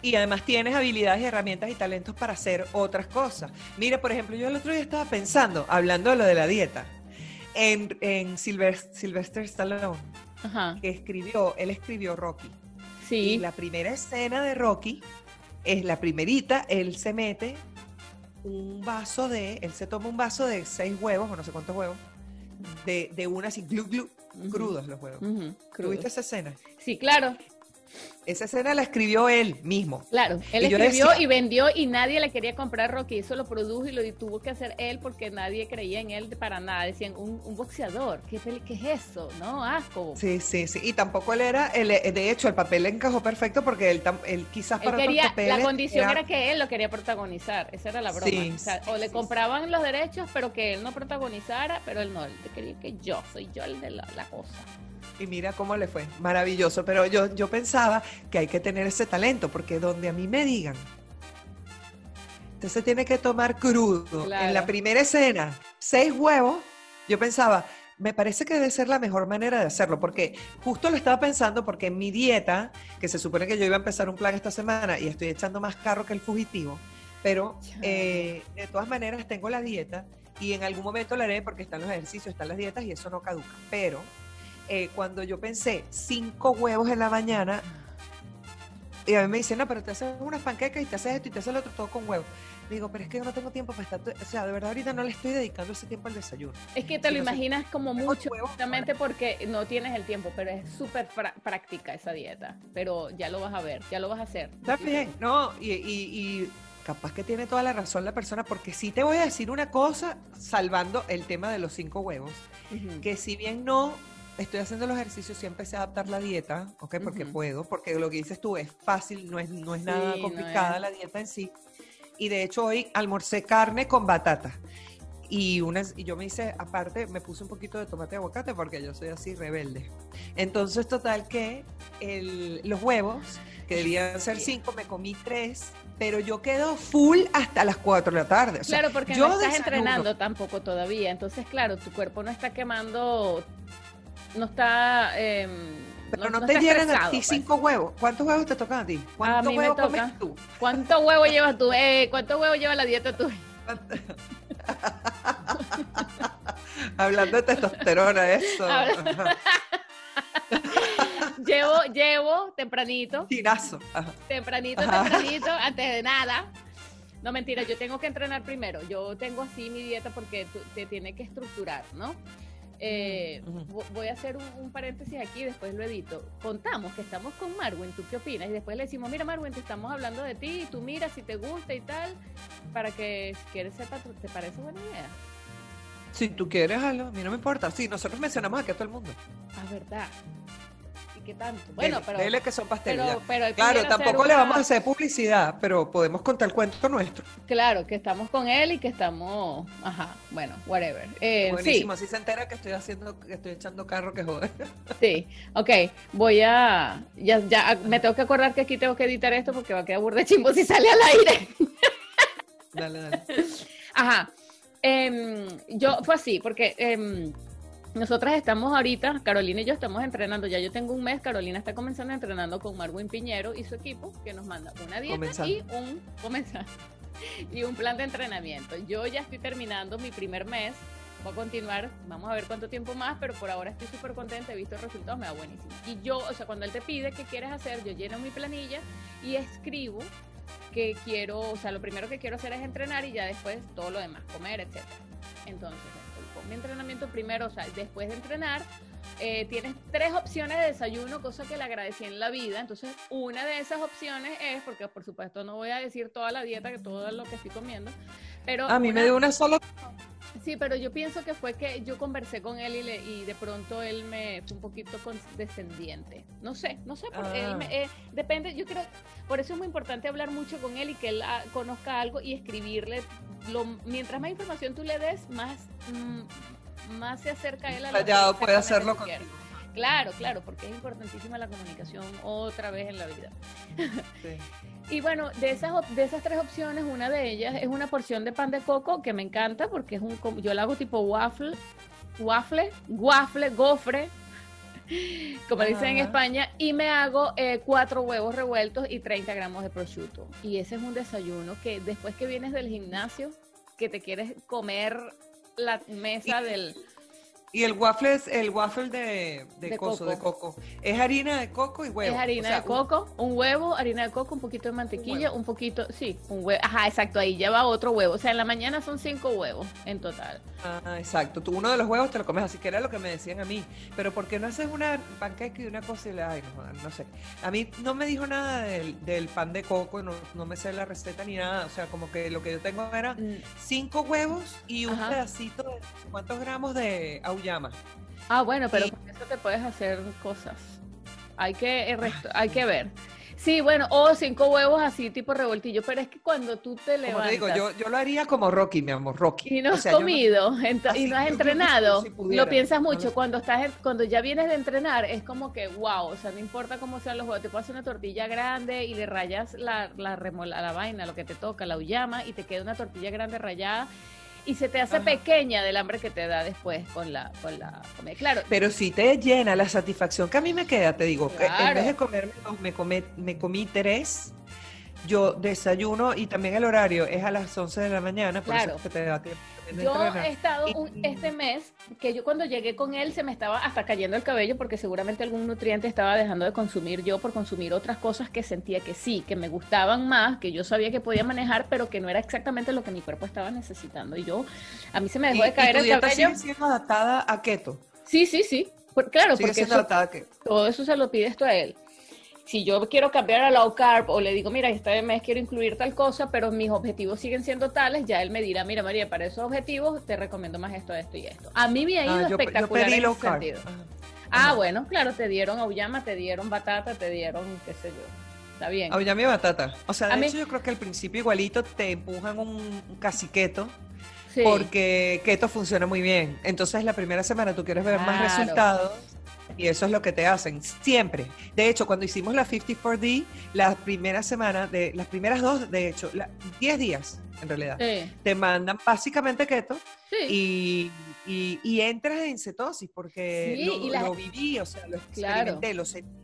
y además tienes habilidades y herramientas y talentos para hacer otras cosas. Mira, por ejemplo, yo el otro día estaba pensando, hablando de lo de la dieta, en, en Sylvester Stallone, Ajá. que escribió, él escribió Rocky. Y Sí. la primera escena de Rocky es la primerita, él se mete un vaso de, él se toma un vaso de seis huevos, o no sé cuántos huevos, de, de una así, glu, glu, crudos los huevos. Crudo. ¿Tuviste esa escena? Sí, claro, Esa escena la escribió él mismo. claro. Él Y escribió decía- y vendió y nadie le quería comprar Rocky. Eso lo produjo y lo tuvo que hacer él porque nadie creía en él para nada. Decían, un, un boxeador, ¿qué, ¿qué es eso? No, asco. Sí, sí, sí. Y tampoco él era, él, eh, de hecho, el papel le encajó perfecto porque él, él quizás Él para quería, otros papeles la condición era- era que él lo quería protagonizar, esa era la broma. Sí, o sea, sí, o le sí, compraban los derechos, pero que él no protagonizara, pero él no, él quería que yo, soy yo el de la, la cosa. Y mira cómo le fue, maravilloso. Pero yo, yo pensaba que hay que tener ese talento, porque donde a mí me digan usted se tiene que tomar crudo. En la Claro. primera escena, seis huevos, yo pensaba, me parece que debe ser la mejor manera de hacerlo, porque justo lo estaba pensando porque en mi dieta, que se supone que yo iba a empezar un plan esta semana y estoy echando más carro que el fugitivo, pero eh, de todas maneras tengo la dieta y en algún momento la haré porque están los ejercicios, están las dietas y eso no caduca. Pero eh, cuando yo pensé cinco huevos en la mañana, y a mí me dicen, no, pero te haces unas panquecas y te haces esto y te haces lo otro todo con huevos. Digo, pero es que yo no tengo tiempo para estar, o sea, de verdad ahorita no le estoy dedicando ese tiempo al desayuno. Es que te Sí, lo no imaginas como mucho, justamente porque no tienes el tiempo, pero es súper práctica esa dieta. Pero ya lo vas a ver, ya lo vas a hacer. Está bien, no, y, y- y capaz que tiene toda la razón la persona, porque sí te voy a decir una cosa, salvando el tema de los cinco huevos, Ujú. que si bien no estoy haciendo los ejercicios, sí empecé a adaptar la dieta, ¿ok? Porque Ujú. puedo, porque lo que dices tú es fácil, no es, no es nada Sí, no complicada es. la dieta en sí. Y de hecho hoy almorcé carne con batata. Y, unas, y yo me hice, aparte, me puse un poquito de tomate y aguacate porque yo soy así rebelde. Entonces, total que el- los huevos, que debían ser cinco, me comí tres, pero yo quedo full hasta las cuatro de la tarde. O sea, Claro, porque yo no estás desayuno- entrenando tampoco todavía. Entonces, claro, tu cuerpo no está quemando, no está. em, Pero no, no te llenan a ti pues. cinco huevos. ¿Cuántos huevos te tocan a ti? ¿Cuántos huevos comes tú? ¿Cuánto huevo llevas tú? Eh, ¿Cuánto huevo lleva la dieta tú? Hablando de testosterona, eso. Habla- llevo, llevo tempranito, Tirazo. Ajá. tempranito, Ajá. tempranito, antes de nada. No, mentira, yo tengo que entrenar primero. Yo tengo así mi dieta porque tú- te tiene que estructurar, ¿no? Eh, Voy a hacer un, un paréntesis aquí, después lo edito. Contamos que estamos con Marwin, ¿tú qué opinas? Y después le decimos, mira Marwin, te estamos hablando de ti, y tú mira si te gusta y tal, para que si quieres sepa, ¿te parece buena idea? Si tú quieres, a mí no me importa. Sí, nosotros mencionamos aquí a todo el mundo. Ah, verdad. ¿Y qué tanto? Bueno, Dele, pero... dele que son pero, pero Claro, tampoco le una- vamos a hacer publicidad, pero podemos contar el cuento nuestro. Claro, que estamos con él y que estamos, ajá, bueno, whatever. Eh, Buenísimo, así se entera que estoy haciendo, que estoy echando carro que joder. sí, sí, ok, voy a, ya, ya, me tengo que acordar que aquí tengo que editar esto porque va a quedar burda chimbo si sale al aire. Dale, dale. Ajá, em, yo, fue así, porque em, nosotras estamos ahorita, Carolina y yo estamos entrenando, ya yo tengo un mes, Carolina está comenzando entrenando con Marwin Piñero y su equipo, que nos manda una dieta Comenzando. y un, comenzar, y un plan de entrenamiento. Yo ya estoy terminando mi primer mes, voy a continuar, vamos a ver cuánto tiempo más, pero por ahora estoy súper contenta, he visto resultados, me da buenísimo. Y yo, o sea, cuando él te pide qué quieres hacer, yo lleno mi planilla y escribo que quiero, o sea, lo primero que quiero hacer es entrenar y ya después todo lo demás, comer, etcétera. Entonces, mi entrenamiento primero, o sea, después de entrenar, eh, tienes tres opciones de desayuno, cosa que le agradecí en la vida. Entonces, una de esas opciones es, porque por supuesto no voy a decir toda la dieta, que todo lo que estoy comiendo, pero... A mí me dio una sola. Sí, pero yo pienso que fue que yo conversé con él y, le- y de pronto él me fue un poquito condescendiente. No sé, no sé, porque él Ah. me- eh, depende, yo creo, por eso es muy importante hablar mucho con él y que él ah, conozca algo y escribirle. Lo, mientras más información tú le des, más, mm, más se acerca él a lo que Detallado puede hacerlo contigo. Claro, claro, porque es importantísima la comunicación otra vez en la vida. Sí. Y bueno, de esas, de esas tres opciones, una de ellas es una porción de pan de coco que me encanta porque es un, yo la hago tipo waffle, waffle, waffle, gofre, como dicen en. España, y me hago eh, cuatro huevos revueltos y 30 gramos de prosciutto. Y ese es un desayuno que después que vienes del gimnasio, que te quieres comer la mesa del... Y el waffle es el waffle de, de, De coso, coco. de coco. Es harina de coco y huevo. Es harina O sea, de coco, un huevo, harina de coco, un poquito de mantequilla, un, poquito, sí, un huevo. Ajá, exacto, ahí lleva otro huevo. O sea, en la mañana son cinco huevos en total. Ah, exacto. Tú uno de los huevos te lo comes así, que era lo que me decían a mí. Pero ¿por qué no haces una panqueca y una cosa y la... Ay, no, no sé. A mí no me dijo nada del, del pan de coco, no, no me sé la receta ni nada. O sea, como que lo que yo tengo era cinco huevos y un Ajá. pedacito de cuántos gramos de auyama. Ah, bueno, pero Y- con eso te puedes hacer cosas. Hay que, resto- hay que ver. Sí, bueno, o cinco huevos así tipo revoltillo, pero es que cuando tú te Como levantas te digo, yo, yo lo haría como Rocky, mi amor, Rocky. y no O has sea, no- comido así y no has entrenado, si pudiera. lo piensas No, mucho. no. Cuando estás, cuando ya vienes de entrenar, es como que wow, o sea, no importa cómo sean los huevos, te puedes hacer una tortilla grande y le rayas la, la remola, la vaina, lo que te toca, la uyama, y te queda una tortilla grande rayada. Y se te hace Ajá. pequeña del hambre que te da después con la, con la comida. Claro, Pero si te llena la satisfacción que a mí me queda, te digo, que en Claro. vez de comerme dos, me, come- me comí tres. Yo desayuno y también el horario es a las 11 de la mañana, por Claro. eso es que te da tiempo Yo he estado un- este mes, que yo cuando llegué con él se me estaba hasta cayendo el cabello porque seguramente algún nutriente estaba dejando de consumir yo por consumir otras cosas que sentía que sí, que me gustaban más, que yo sabía que podía manejar, pero que no era exactamente lo que mi cuerpo estaba necesitando. Y yo, a mí se me dejó de y caer tu el dieta cabello. sigue siendo adaptada a keto. Sí, sí, sí. Por- claro, porque eso- todo eso se lo pides tú a él. Si yo quiero cambiar a low carb o le digo, mira, este mes quiero incluir tal cosa, pero mis objetivos siguen siendo tales, ya él me dirá, mira, María, para esos objetivos te recomiendo más esto, esto y esto. A mí me ha ido Ah, yo, yo espectacular pedí en low ese carb. sentido. Ajá. Ah, bueno, claro, te dieron auyama, te dieron batata, te dieron, qué sé yo. Está bien. Ya mi batata. O sea, de A mí- hecho yo creo que al principio igualito te empujan un, un casi keto, Sí. porque keto funciona muy bien. Entonces la primera semana tú quieres ver más resultados y eso es lo que te hacen siempre. De hecho, cuando hicimos la 54D, la primera semana, de las primeras dos, de hecho, la- 10 días en realidad, Sí, te mandan básicamente keto sí. y, y- y entras en cetosis porque Sí, lo, y la- lo viví, o sea, lo Claro. experimenté, lo sentí.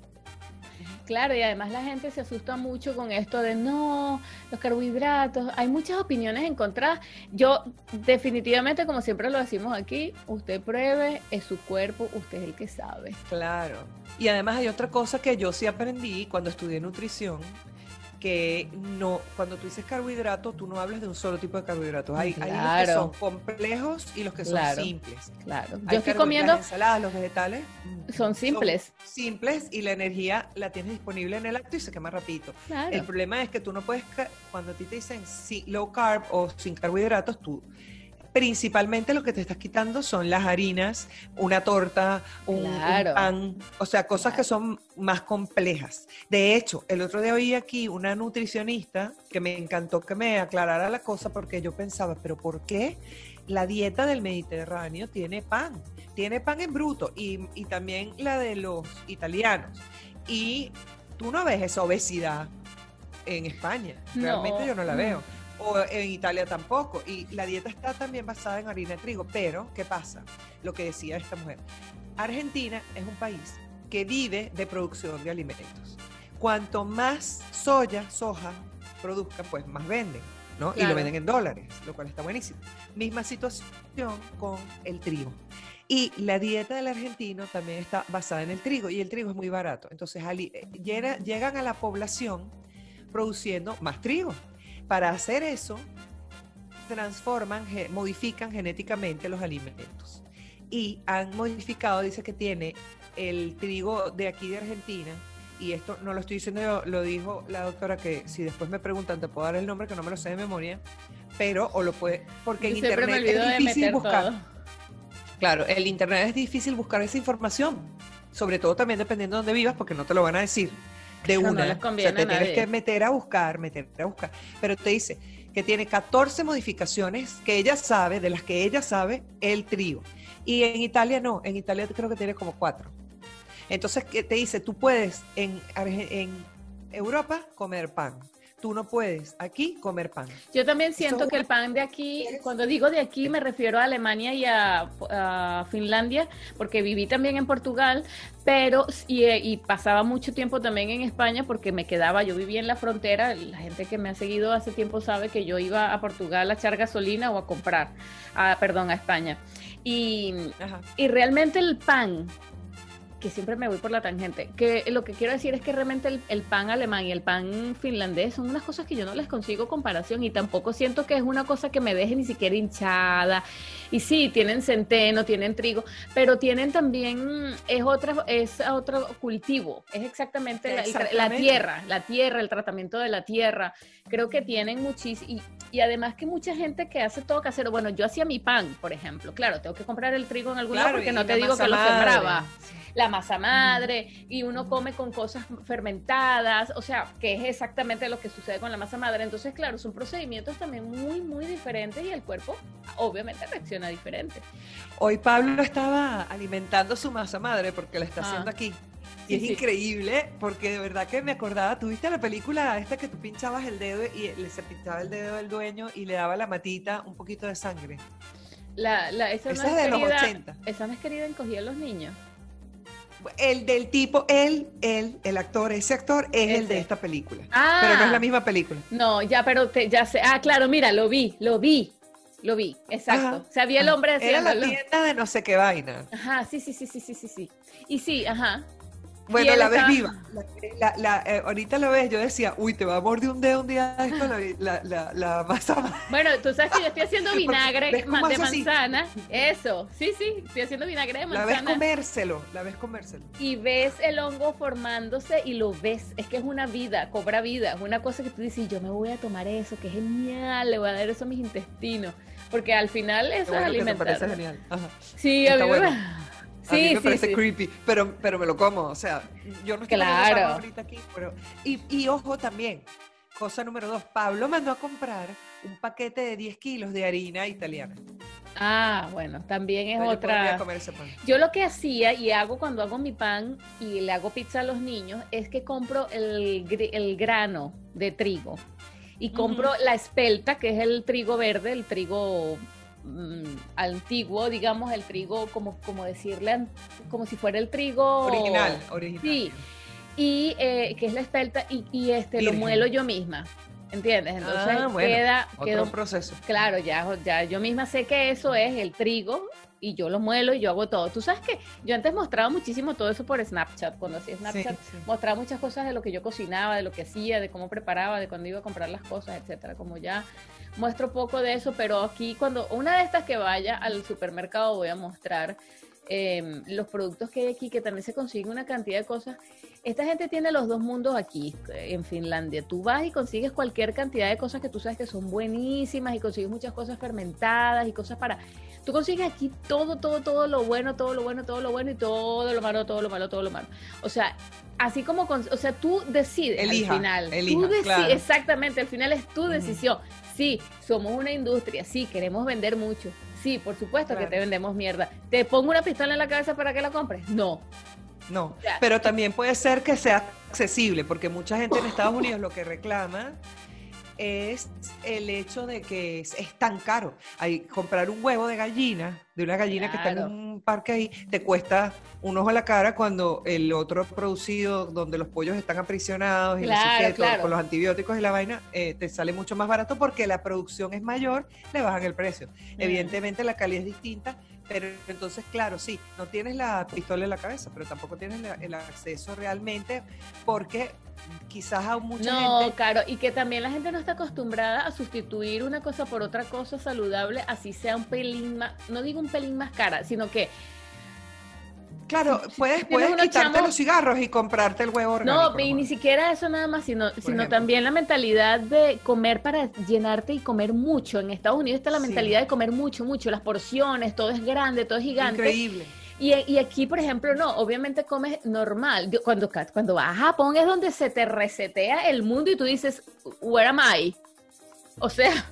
Claro, y además la gente se asusta mucho con esto de no, los carbohidratos. Hay muchas opiniones encontradas. Yo definitivamente, como siempre lo decimos aquí, usted pruebe, es su cuerpo, usted es el que sabe. Claro. Y además hay otra cosa que yo sí aprendí cuando estudié nutrición, que no, cuando tú dices carbohidrato, tú no hablas de un solo tipo de carbohidratos. Hay, hay los que son complejos y los que son Claro. simples. Claro. Hay Yo estoy comiendo, Las ensaladas, los vegetales. mm, son simples. simples y la energía la tienes disponible en el acto y se quema rapidito. Claro. El problema es que tú no puedes, cuando a ti te dicen low carb o sin carbohidratos, tú principalmente lo que te estás quitando son las harinas, una torta, un, pan, o sea, cosas que son más complejas. De hecho, el otro día oí aquí una nutricionista que me encantó que me aclarara la cosa porque yo pensaba, pero ¿por qué la dieta del Mediterráneo tiene pan? Tiene pan en bruto y, y también la de los italianos. Y tú no ves esa obesidad en España. No, Realmente yo no la veo. O en Italia tampoco. Y la dieta está también basada en harina de trigo. Pero, ¿qué pasa? Lo que decía esta mujer. Argentina es un país que vive de producción de alimentos. Cuanto más soya, soja produzcan, pues más venden, ¿no? Y Claro. lo venden en dólares, lo cual está buenísimo. Misma situación con el trigo. Y la dieta del argentino también está basada en el trigo y el trigo es muy barato. Entonces eh, llegan a la población produciendo más trigo. Para hacer eso, transforman, modifican genéticamente los alimentos. Y han modificado, dice que tiene el trigo de aquí de Argentina, y esto no lo estoy diciendo yo, lo dijo la doctora que si después me preguntan te puedo dar el nombre que no me lo sé de memoria, pero o lo puede, porque Yo en internet es difícil buscar. todo. Claro, el internet es difícil buscar esa información, sobre todo también dependiendo de dónde vivas, porque no te lo van a decir de no una. les o conviene sea, te tienes que meter a buscar, meter a buscar. Pero te dice que tiene 14 modificaciones que ella sabe, de las que ella sabe, el trigo. Y en Italia no, en Italia creo que tiene como cuatro. Entonces, que te dice, tú puedes en Europa comer pan. Tú no puedes aquí comer pan. Yo también siento que el pan de aquí, cuando digo de aquí me refiero a Alemania y a, a Finlandia, porque viví también en Portugal, pero y, y pasaba mucho tiempo también en España porque me quedaba, yo vivía en la frontera, la gente que me ha seguido hace tiempo sabe que yo iba a Portugal a echar gasolina o a comprar, a, perdón, a España. Y realmente el pan, que siempre me voy por la tangente, que lo que quiero decir es que realmente el, el pan alemán y el pan finlandés son unas cosas que yo no les consigo comparación y tampoco siento que es una cosa que me deje ni siquiera hinchada. Y sí, tienen centeno, tienen trigo, pero tienen también, es otra, es otro cultivo, es exactamente, la- tierra, la tierra, el tratamiento de la tierra. Creo que tienen muchísimo, y, y además que mucha gente que hace todo casero, bueno, yo hacía mi pan, por ejemplo, claro, tengo que comprar el trigo en algún lado Claro, porque y no te digo que lo sembraba. La masa madre y uno come con cosas fermentadas, o sea, que es exactamente lo que sucede con la masa madre. Entonces, claro, son procedimientos también muy, muy diferentes y el cuerpo obviamente reacciona diferente. Hoy Pablo estaba alimentando su masa madre porque la está haciendo ah. aquí. Y es increíble porque de verdad que me acordaba, tuviste la película esta que tú pinchabas el dedo y le se pinchaba el dedo del dueño y le daba la matita un poquito de sangre. La, la, esa, es de los 80. Esa no es querida encogía a los niños. El del tipo, él, él, el actor, ese actor es el de esta película. pero no es la ah. misma película. No, ya, pero ya sé. Ah, claro, mira, lo vi, lo vi. Lo vi, exacto. o sea, vi el hombre haciendo. Era la tienda de no sé qué vaina. Ajá, sí, sí, sí, sí, sí, sí, sí. Y sí, ajá. Bueno, la ves viva. La, eh, ahorita lo ves, yo decía, uy, te va a morder un dedo un día esto la, la, la, masa. Bueno, tú sabes que yo estoy haciendo vinagre de manzana. Eso, sí, sí, estoy haciendo vinagre de manzana. La ves comérselo, la ves comérselo. Y ves el hongo formándose y lo ves. Es que es una vida, cobra vida. Es una cosa que tú dices, yo me voy a tomar eso, que genial, le voy a dar eso a mis intestinos. Porque al final eso es alimentar. Me parece genial. Sí, a mí bueno. Sí, a mí me parece creepy, pero, pero me lo como. O sea, yo no estoy claro. ahorita aquí, pero. Y, y ojo también, cosa número dos, Pablo mandó a comprar un paquete de 10 kilos de harina italiana. Ah, bueno, también es otra. Yo, comer ese pan. yo lo que hacía y hago cuando hago mi pan y le hago pizza a los niños es que compro el, el grano de trigo y compro la espelta, que es el trigo verde, el trigo mm, antiguo, digamos, el trigo, como, como decirle, como si fuera el trigo original, original. Sí, y eh, que es la espelta, y, este lo muelo yo misma. ¿Entiendes? Entonces ah, queda, otro un proceso. Claro, ya, ya yo misma sé que eso es el trigo y yo lo muelo y yo hago todo. Tú sabes que yo antes mostraba muchísimo todo eso por Snapchat. Cuando hacía Snapchat, mostraba muchas cosas de lo que yo cocinaba, de lo que hacía, de cómo preparaba, de cuando iba a comprar las cosas, etcétera. Como ya muestro poco de eso, pero aquí cuando una de estas que vaya al supermercado voy a mostrar Em, los productos que hay aquí, que también se consigue una cantidad de cosas. Esta gente tiene los dos mundos aquí, en Finlandia. Tú vas y consigues cualquier cantidad de cosas que tú sabes que son buenísimas y consigues muchas cosas fermentadas y cosas para... Tú consigues aquí todo, todo, todo lo bueno, todo lo bueno, todo lo bueno y todo lo malo, todo lo malo, todo lo malo. O sea, así como, o sea, tú decides al final. Exactamente, al final es tu decisión. Sí, somos una industria, sí, queremos vender mucho, Sí, por supuesto que te vendemos mierda. ¿Te pongo una pistola en la cabeza para que la compres? No. No, pero también puede ser que sea accesible, porque mucha gente en Estados Unidos lo que reclama es el hecho de que es, tan caro. Hay, comprar un huevo de gallina, de una gallina que está en un parque ahí, te cuesta un ojo a la cara cuando el otro producido, donde los pollos están aprisionados y con los antibióticos y la vaina, eh, te sale mucho más barato porque la producción es mayor, le bajan el precio. Evidentemente la calidad es distinta, pero entonces, claro, sí, no tienes la pistola en la cabeza, pero tampoco tienes el acceso realmente porque quizás a mucha no, gente... claro, y que también la gente no está acostumbrada a sustituir una cosa por otra cosa saludable, así sea un pelín más, no digo un pelín más cara, sino que Claro, puedes, puedes quitarte los cigarros y comprarte el huevo orgánico. No, y ni siquiera eso nada más, sino, sino también la mentalidad de comer para llenarte y comer mucho. En Estados Unidos está la mentalidad de comer mucho, mucho, las porciones, todo es grande, todo es gigante. Increíble. Y, y, aquí, por ejemplo, no, obviamente comes normal. Cuando, cuando vas a Japón es donde se te resetea el mundo y tú dices, where am I? O sea,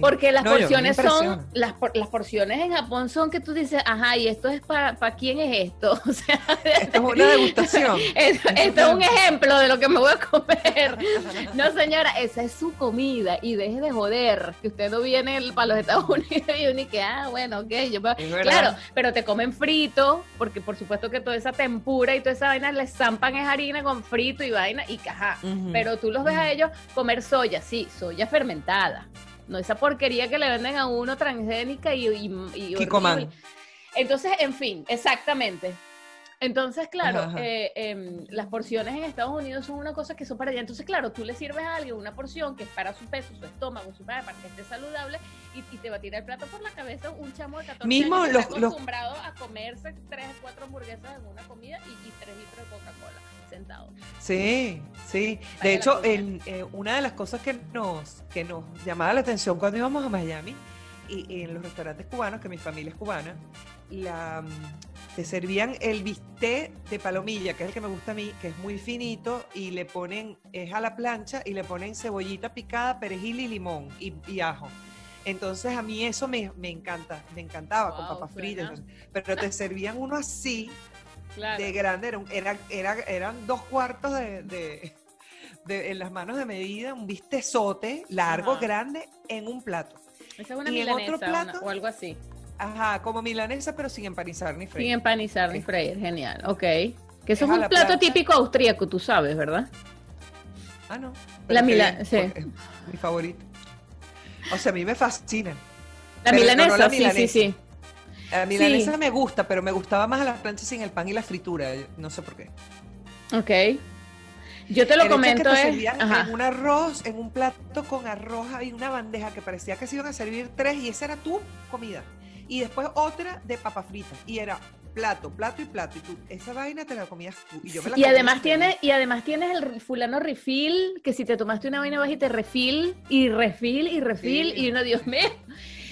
porque las porciones son, las, las porciones en Japón son que tú dices, ajá, y esto es para, ¿para quién es esto? O sea, esto es una degustación. esto, es un ejemplo de lo que me voy a comer. No, señora, esa es su comida y deje de joder, que usted no viene para los Estados Unidos y uno que, ah, bueno, ok, yo Claro, pero te comen frito, porque por supuesto que toda esa tempura y toda esa vaina le zampan es harina con frito y vaina y caja. Pero tú los ves a ellos comer soya, sí, soya fermentada no esa porquería que le venden a uno transgénica y, y, Entonces, en fin, exactamente. Entonces, claro, eh, em, las porciones en Estados Unidos son una cosa que son para allá. Entonces, claro, tú le sirves a alguien una porción que es para su peso, su estómago, su para, que esté saludable y, te va a tirar el plato por la cabeza un chamo de 14 Mismo años que está acostumbrado a comerse 3, 4 hamburguesas en una comida y, y 3 litros de Coca-Cola. Sí, sí. De hecho, en, eh, una de las cosas que nos, que nos llamaba la atención cuando íbamos a Miami y, en los restaurantes cubanos, que mi familia es cubana, la, te servían el bistec de palomilla, que es el que me gusta a mí, que es muy finito, y le ponen, es a la plancha, y le ponen cebollita picada, perejil y limón y, y ajo. Entonces a mí eso me, me encanta, me encantaba con papas fritas. Pero te servían uno así, Claro. de grande, era, era, era- eran dos cuartos de, de- de- en las manos de medida, un bistezote largo, Ajá. grande, en un plato. Esa es una y en otro milanesa una- plato, o algo así. Ajá, como milanesa, pero sin empanizar ni Sin freír. empanizar ni freír, genial. Ok. Que eso Es un la plato típico austríaco, tú sabes, ¿verdad? Ah, no. La qué mila- bien, sí. mi favorito. O sea, a mí me fascina. La no milanesa, la sí, sí, milanesa. sí. La Sí. me gusta, pero me gustaba más a las planchas sin el pan y la fritura. No sé por qué. Ok. Yo te lo comento que te Ajá. en un arroz, en un plato con arroz y una bandeja que parecía que se iban a servir tres y esa era tu comida. Y después otra de papa frita. Y era plato, plato y plato. Y tú, esa vaina te la comías tú. Y, yo me la Y además tienes, y además tienes el fulano refill, que si te tomaste una vaina vas y te refill, y refill, y refill, Sí. y uno, Dios mío.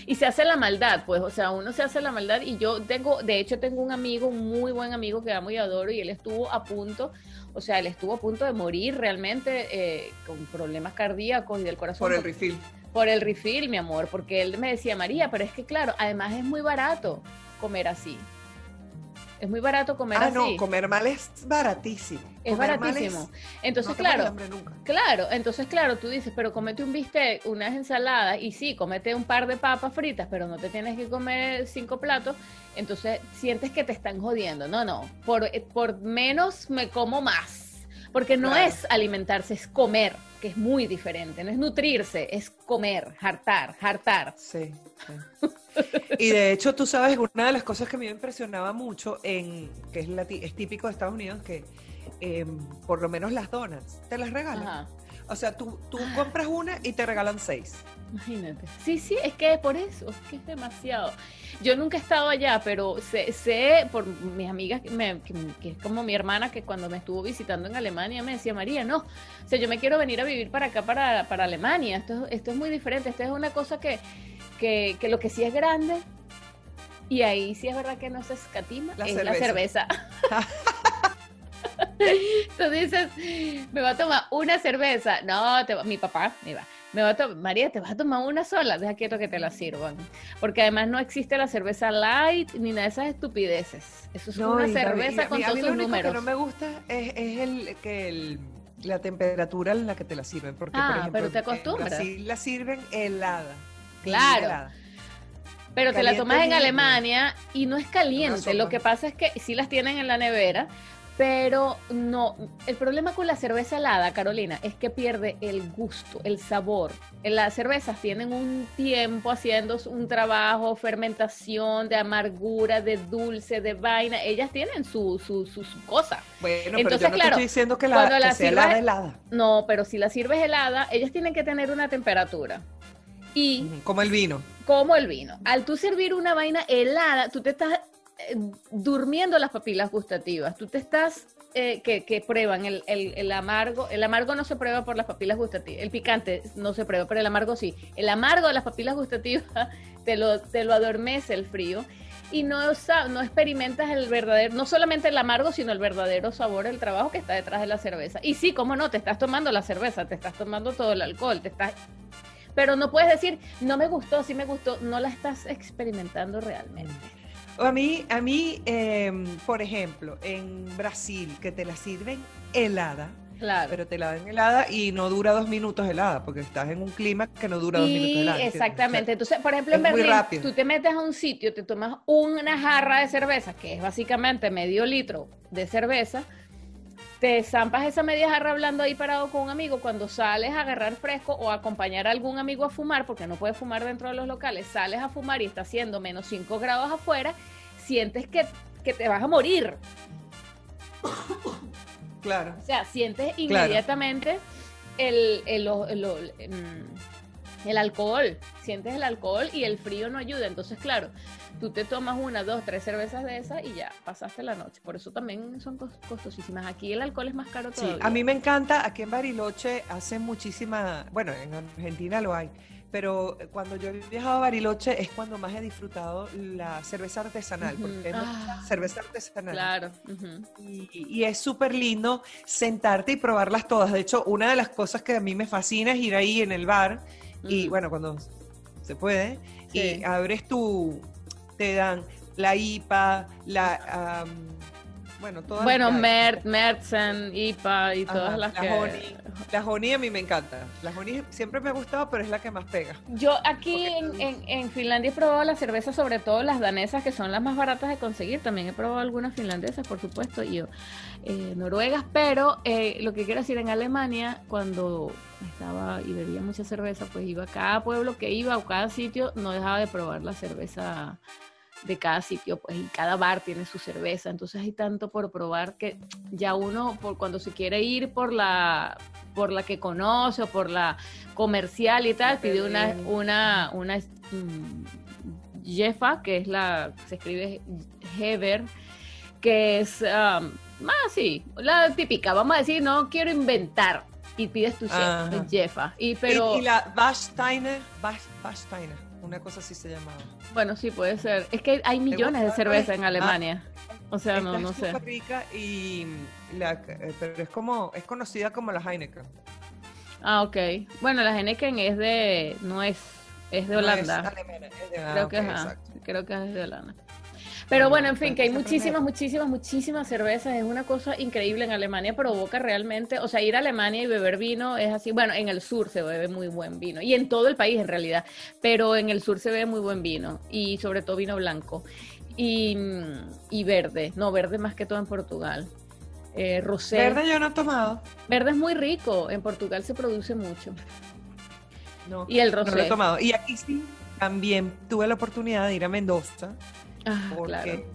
Y se hace la maldad, pues, o sea, uno se hace la maldad. Y yo tengo, de hecho, tengo un amigo, un muy buen amigo que amo y adoro, y él estuvo a punto, o sea, él estuvo a punto de morir realmente eh, con problemas cardíacos y del corazón. Por el refill. por el refill, mi amor, porque él me decía, María, pero es que claro, además es muy barato comer así. Es muy barato comer Ah, así. no, comer mal es baratísimo. es Comer baratísimo. es- Entonces, no claro, nunca. claro, entonces, claro, tú dices, pero comete un bistec, unas ensaladas, y sí, comete un par de papas fritas, pero no te tienes que comer cinco platos, entonces sientes que te están jodiendo. No, no, por, eh, por menos me como más. Porque no Claro. es alimentarse, es comer, que es muy diferente. No es nutrirse, es comer, hartar, hartar. Sí, sí. Y de hecho, tú sabes, una de las cosas que a mí me impresionaba mucho, en, que es, lati- es típico de Estados Unidos, que em, por lo menos las donuts te las regalan. Ajá. O sea, tú, tú compras una y te regalan seis. Imagínate. Sí, sí, es que es por eso, es que es demasiado. Yo nunca he estado allá, pero sé, sé por mis amigas, que, me- que- que es como mi hermana, que cuando me estuvo visitando en Alemania me decía, María, no, o sea, yo me quiero venir a vivir para acá, para, para Alemania. Esto, es- esto es muy diferente, esto es una cosa que, que, que lo que sí es grande, y ahí sí es verdad que no se escatima, La es la cerveza. Tú dices, me va a tomar una cerveza. No, te va- mi papá me va. Me va a to- María, te vas a tomar una sola. Deja quieto que te la sirvan. Porque además no existe la cerveza light ni nada de esas estupideces. Eso es una y cerveza y con todos mí sus lo único números. que no me gusta es, es el, que el- la temperatura en la que te la sirven. Porque, Ah, por ejemplo, pero te acostumbras. Brasil la sirven helada. Claro. helada. Pero te la tomas en ni- Alemania y no es caliente. Lo que pasa es que sí las tienen en la nevera, pero no. El problema con la cerveza helada, Carolina, es que pierde el gusto, el sabor. En Las cervezas tienen un tiempo haciendo un trabajo, fermentación, de amargura, de dulce, de vaina. Ellas tienen su, su, su, su cosa. Bueno, pero Entonces, yo no claro, te estoy diciendo que la, cuando que la sea helada. No, pero si la sirves helada, ellas tienen que tener una temperatura. Y Como el vino. como el vino. Al tú servir una vaina helada, tú te estás eh, durmiendo las papilas gustativas. Tú te estás eh, que, prueban el, el- el amargo. El amargo no se prueba por las papilas gustativas. El picante no se prueba, pero el amargo sí. El amargo de las papilas gustativas te lo, te lo adormece el frío. Y no, no experimentas el verdadero, no solamente el amargo, sino el verdadero sabor del trabajo que está detrás de la cerveza. Y sí, cómo no, te estás tomando la cerveza, te estás tomando todo el alcohol, te estás pero no puedes decir, no me gustó, sí me gustó, no la estás experimentando realmente. A mí, a mí em, por ejemplo, en Brasil, que te la sirven helada, Claro. pero te la dan helada y no dura dos minutos helada, porque estás en un clima que no dura dos minutos helada. exactamente, entonces, por ejemplo, en Berlín, tú te metes a un sitio, te tomas una jarra de cerveza, que es básicamente medio litro de cerveza, te zampas esa media jarra hablando ahí parado con un amigo, cuando sales a agarrar fresco o a acompañar a algún amigo a fumar, porque no puedes fumar dentro de los locales, sales a fumar y está haciendo menos 5 grados afuera, sientes que, que te vas a morir. Claro. O sea, sientes Claro. inmediatamente el, el- lo- lo- mm, el alcohol, sientes el alcohol y el frío no ayuda. Entonces, claro, tú te tomas una, dos, tres cervezas de esas y ya pasaste la noche. Por eso también son costosísimas. Aquí el alcohol es más caro todavía. Sí, a mí me encanta, aquí en Bariloche hacen muchísima, bueno, en Argentina lo hay, pero cuando yo he viajado a Bariloche es cuando más he disfrutado la cerveza artesanal, porque ah, cerveza artesanal. Claro. y, es súper lindo sentarte y probarlas todas. De hecho, una de las cosas que a mí me fascina es ir ahí en el bar y bueno, cuando se puede, y abres tu, te dan la IPA, la... bueno, todas Bueno, Mer, Mertzen, IPA y todas las la que... Honey. La Honey a mí me encanta. La Honey siempre me ha gustado, pero es la que más pega. Yo aquí en, en, Finlandia he probado las cervezas, sobre todo las danesas, que son las más baratas de conseguir. También he probado algunas finlandesas, por supuesto, y eh, noruegas, pero eh, lo que quiero decir, en Alemania, cuando estaba y bebía mucha cerveza, pues iba a cada pueblo que iba o cada sitio, no dejaba de probar la cerveza de cada sitio, pues, y cada bar tiene su cerveza, entonces hay tanto por probar que ya uno, por cuando se quiere ir por la, por la que conoce o por la comercial y tal, pide una, una, una mm, Jefa, que es la, se escribe Heber, que es más um, sí, la típica, vamos a decir, no quiero inventar, y pides tu Jefa. Y, pero... y, la Bachsteiner, una cosa así se llamaba. Bueno, sí, puede ser. Es que hay millones de cerveza en Alemania. o sea, no, no sé. Es rica y la, eh, pero es como, es conocida como la Heineken. Ah, ok. Bueno, la Heineken es de, no es, es de Holanda. es alemana, es de, creo, que, creo que es de Holanda. Pero bueno, en fin, que hay muchísimas, muchísimas, muchísimas cervezas. Es una cosa increíble. En Alemania provoca realmente, o sea, ir a Alemania y beber vino es así. Bueno, en el sur se bebe muy buen vino y en todo el país en realidad, pero en el sur se bebe muy buen vino y sobre todo vino blanco y, verde. No, verde más que todo en Portugal. Eh, rosé. Verde yo no he tomado. Verde es muy rico. En Portugal se produce mucho. No, y el rosé. No lo he tomado. Y aquí sí, también tuve la oportunidad de ir a Mendoza Ah, porque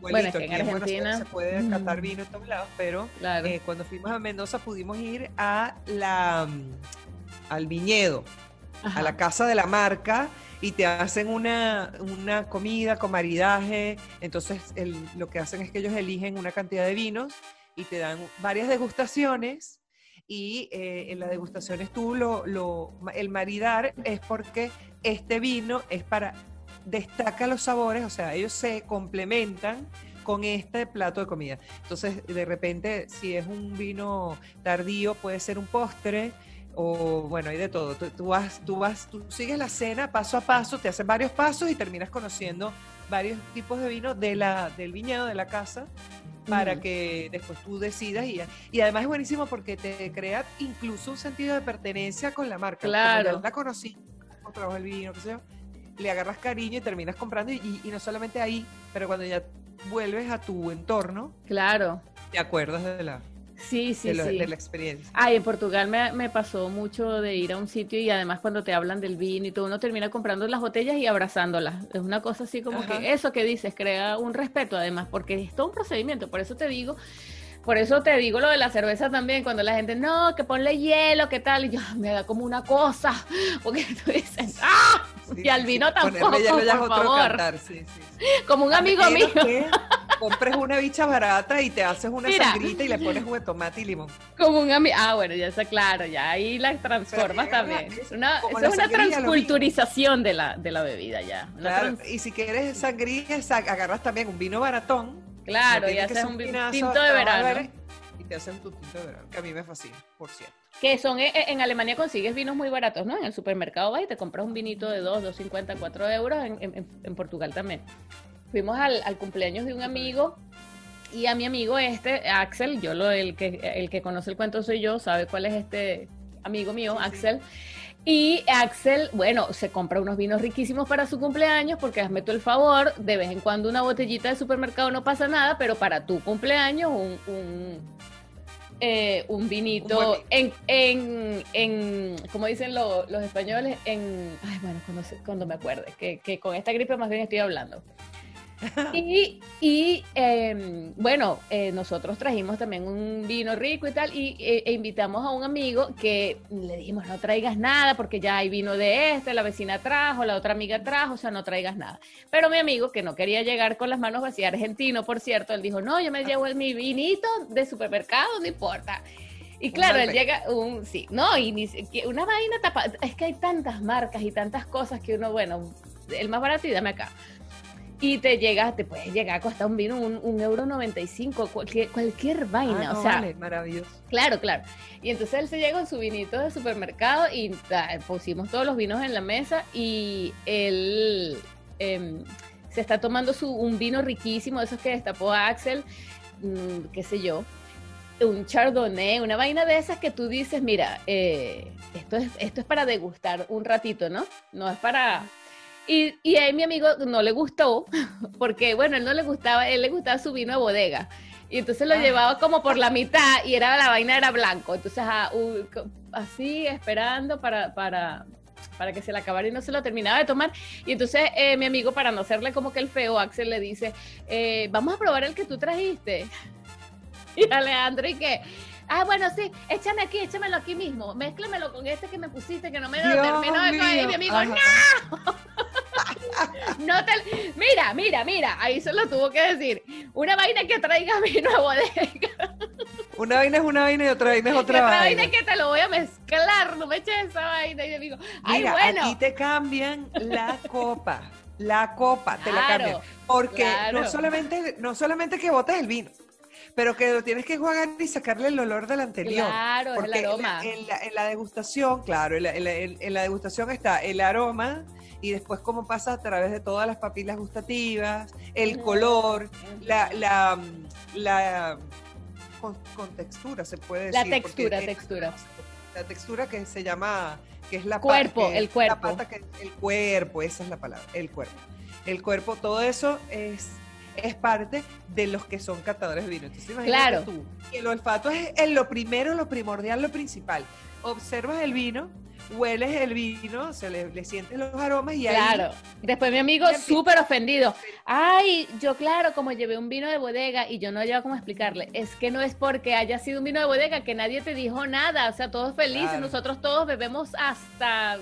bueno, es que en Argentina se puede catar vino en todos lados, pero eh, cuando fuimos a Mendoza pudimos ir a la mm, al viñedo, a la casa de la marca y te hacen una, una comida con maridaje. Entonces lo que hacen es que ellos eligen una cantidad de vinos y te dan varias degustaciones y eh, en las degustaciones tú lo, lo, el maridar es porque este vino es para destaca los sabores, o sea, ellos se complementan con este plato de comida. Entonces, de repente, si es un vino tardío, puede ser un postre o bueno, hay de todo. Tú, vas, tú vas, tú sigues la cena paso a paso, te hacen varios pasos y terminas conociendo varios tipos de vino de la, del viñedo de la casa para que después tú decidas y, y además es buenísimo porque te crea incluso un sentido de pertenencia con la marca. Claro. la conocí, trabajo el vino, qué sé yo le agarras cariño y terminas comprando y, no solamente ahí, pero cuando ya vuelves a tu entorno, claro, te acuerdas de la, Sí, sí, de, sí. de la experiencia. Ay, en Portugal me, me, pasó mucho de ir a un sitio y además cuando te hablan del vino y todo, uno termina comprando las botellas y abrazándolas. Es una cosa así como que eso que dices crea un respeto además, porque es todo un procedimiento. Por eso te digo por eso te digo lo de la cerveza también, cuando la gente, no, que ponle hielo, ¿qué tal? Y yo, me da como una cosa, porque tú dices, ¡ah! Y al vino tampoco, por favor. como un amigo mío. compres una bicha barata y te haces una sangrita y le pones un tomate y limón. Como un amigo, ah, bueno, ya está claro, ya ahí la transformas también. Es una, es una transculturización de la, de la bebida ya. Claro, y si quieres sangría, agarras también un vino baratón Claro, y haces un tinto de verano. Y te hacen tu tinto de verano, que a mí me fascina, por cierto. Que son, eh, eh, en Alemania consigues vinos muy baratos, ¿no? En el supermercado vas y te compras un vinito de 2, 2.50, 4 euros, en, Portugal también. Fuimos al, cumpleaños de un amigo y a mi amigo este, Axel, yo lo, el que, el que conoce el cuento soy yo, sabe cuál es este amigo mío, Axel. Y Axel, bueno, se compra unos vinos riquísimos para su cumpleaños porque hazme tú el favor, de vez en cuando una botellita de supermercado no pasa nada, pero para tu cumpleaños un, un, eh, vinito en, en, en, como dicen los españoles, en, ay, bueno, cuando, cuando me acuerde, que, que, con esta gripe más bien estoy hablando. Y, y em, bueno, eh, nosotros trajimos también un vino rico y tal, y eh, e invitamos a un amigo que le dijimos, no traigas nada, porque ya hay vino de este, la vecina trajo, la otra amiga trajo, o sea, no traigas nada. Pero mi amigo, que no quería llegar con las manos vacías, argentino, por cierto, él dijo, no, yo me llevo mi vinito de supermercado, no importa. Y claro, él llega, un, sí, no, y ni, una vaina tapada, es que hay tantas marcas y tantas cosas que uno, bueno, el más barato y dame acá y te llega, te puede llegar a costar un vino un, euro 95, cualquier, cualquier vaina, ah, o sea, maravilloso. Claro, claro. Y entonces él se llega con su vinito de supermercado y pusimos todos los vinos en la mesa y él em, se está tomando su, un vino riquísimo, esos que destapó Axel, mm, qué sé yo, un chardonnay, una vaina de esas que tú dices, mira, eh, esto, es, esto es para degustar un ratito, ¿no? No es para y, y a mi amigo no le gustó, porque bueno, él no le gustaba, él le gustaba su vino de bodega. Y entonces lo ah. llevaba como por la mitad y era la vaina era blanco. Entonces ah, así esperando para, para, para que se le acabara y no se lo terminaba de tomar. Y entonces eh, mi amigo, para no hacerle como que el feo, Axel le dice, eh, vamos a probar el que tú trajiste. Y Alejandro, ¿y qué? Ah, bueno, sí, échame aquí, échamelo aquí mismo. Mézclamelo con este que me pusiste, que no me lo terminó de Y mi amigo, ¡no! no te... Mira, mira, mira, ahí se lo tuvo que decir. Una vaina que traiga vino a bodega. Una vaina es una vaina y otra vaina es otra, y otra vaina. vaina que te lo voy a mezclar, no me eches esa vaina. Y yo digo, ay, mira, bueno. Aquí te cambian la copa. La copa te la cambian. Porque no, solamente, no solamente que botes el vino, pero que lo tienes que jugar y sacarle el olor del anterior. Claro, porque el aroma. En la, degustación, claro, en la, degustación está el aroma y después cómo pasa a través de todas las papilas gustativas, el color, la, la, la con, textura se puede decir. La textura, textura. La textura que se llama, que es la cuerpo, el cuerpo. La pata que, el cuerpo, esa es la palabra, el cuerpo. El cuerpo, todo eso es es parte de los que son catadores de vino. Entonces, claro. tú, el olfato es lo primero, lo primordial, lo principal. Observas el vino, hueles el vino, se le, sientes los aromas y claro. Después mi amigo súper ofendido. Ay, yo claro, como llevé un vino de bodega y yo no llevo cómo explicarle, es que no es porque haya sido un vino de bodega que nadie te dijo nada, o sea, todos felices, nosotros todos bebemos hasta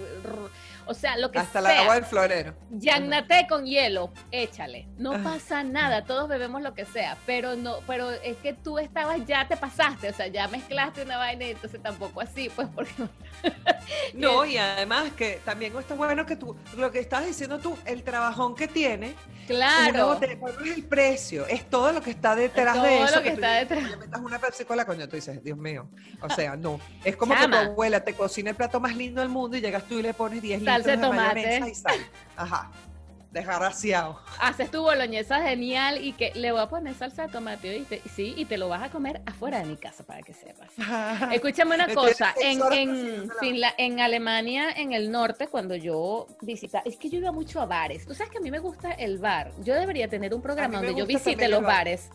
o sea, lo que Hasta la agua del florero. Yagnate con hielo, échale. No ah. pasa nada, todos bebemos lo que sea, pero no, pero es que tú estabas, ya te pasaste, o sea, ya mezclaste una vaina y entonces tampoco así, pues porque no. y además que también está bueno que tú, lo que estás diciendo tú, el trabajón que tiene. Claro. no es el precio, es todo lo que está detrás de eso. Lo que, está detrás. Le metas una Pepsi coño, tú dices, Dios mío. O sea, no. Es como que tu abuela te cocina el plato más lindo del mundo y llegas tú y le pones 10 litros de tomate. y sal. Ajá. Desgraciado. Haces tu boloñesa genial y que le voy a poner salsa de tomate, ¿oíste? Sí, y te lo vas a comer afuera de mi casa para que sepas. Escúchame una cosa, en, en, en Alemania, en el norte, cuando yo visitaba, es que yo iba mucho a bares. Tú sabes que a mí me gusta el bar. Yo debería tener un programa donde yo visite los bares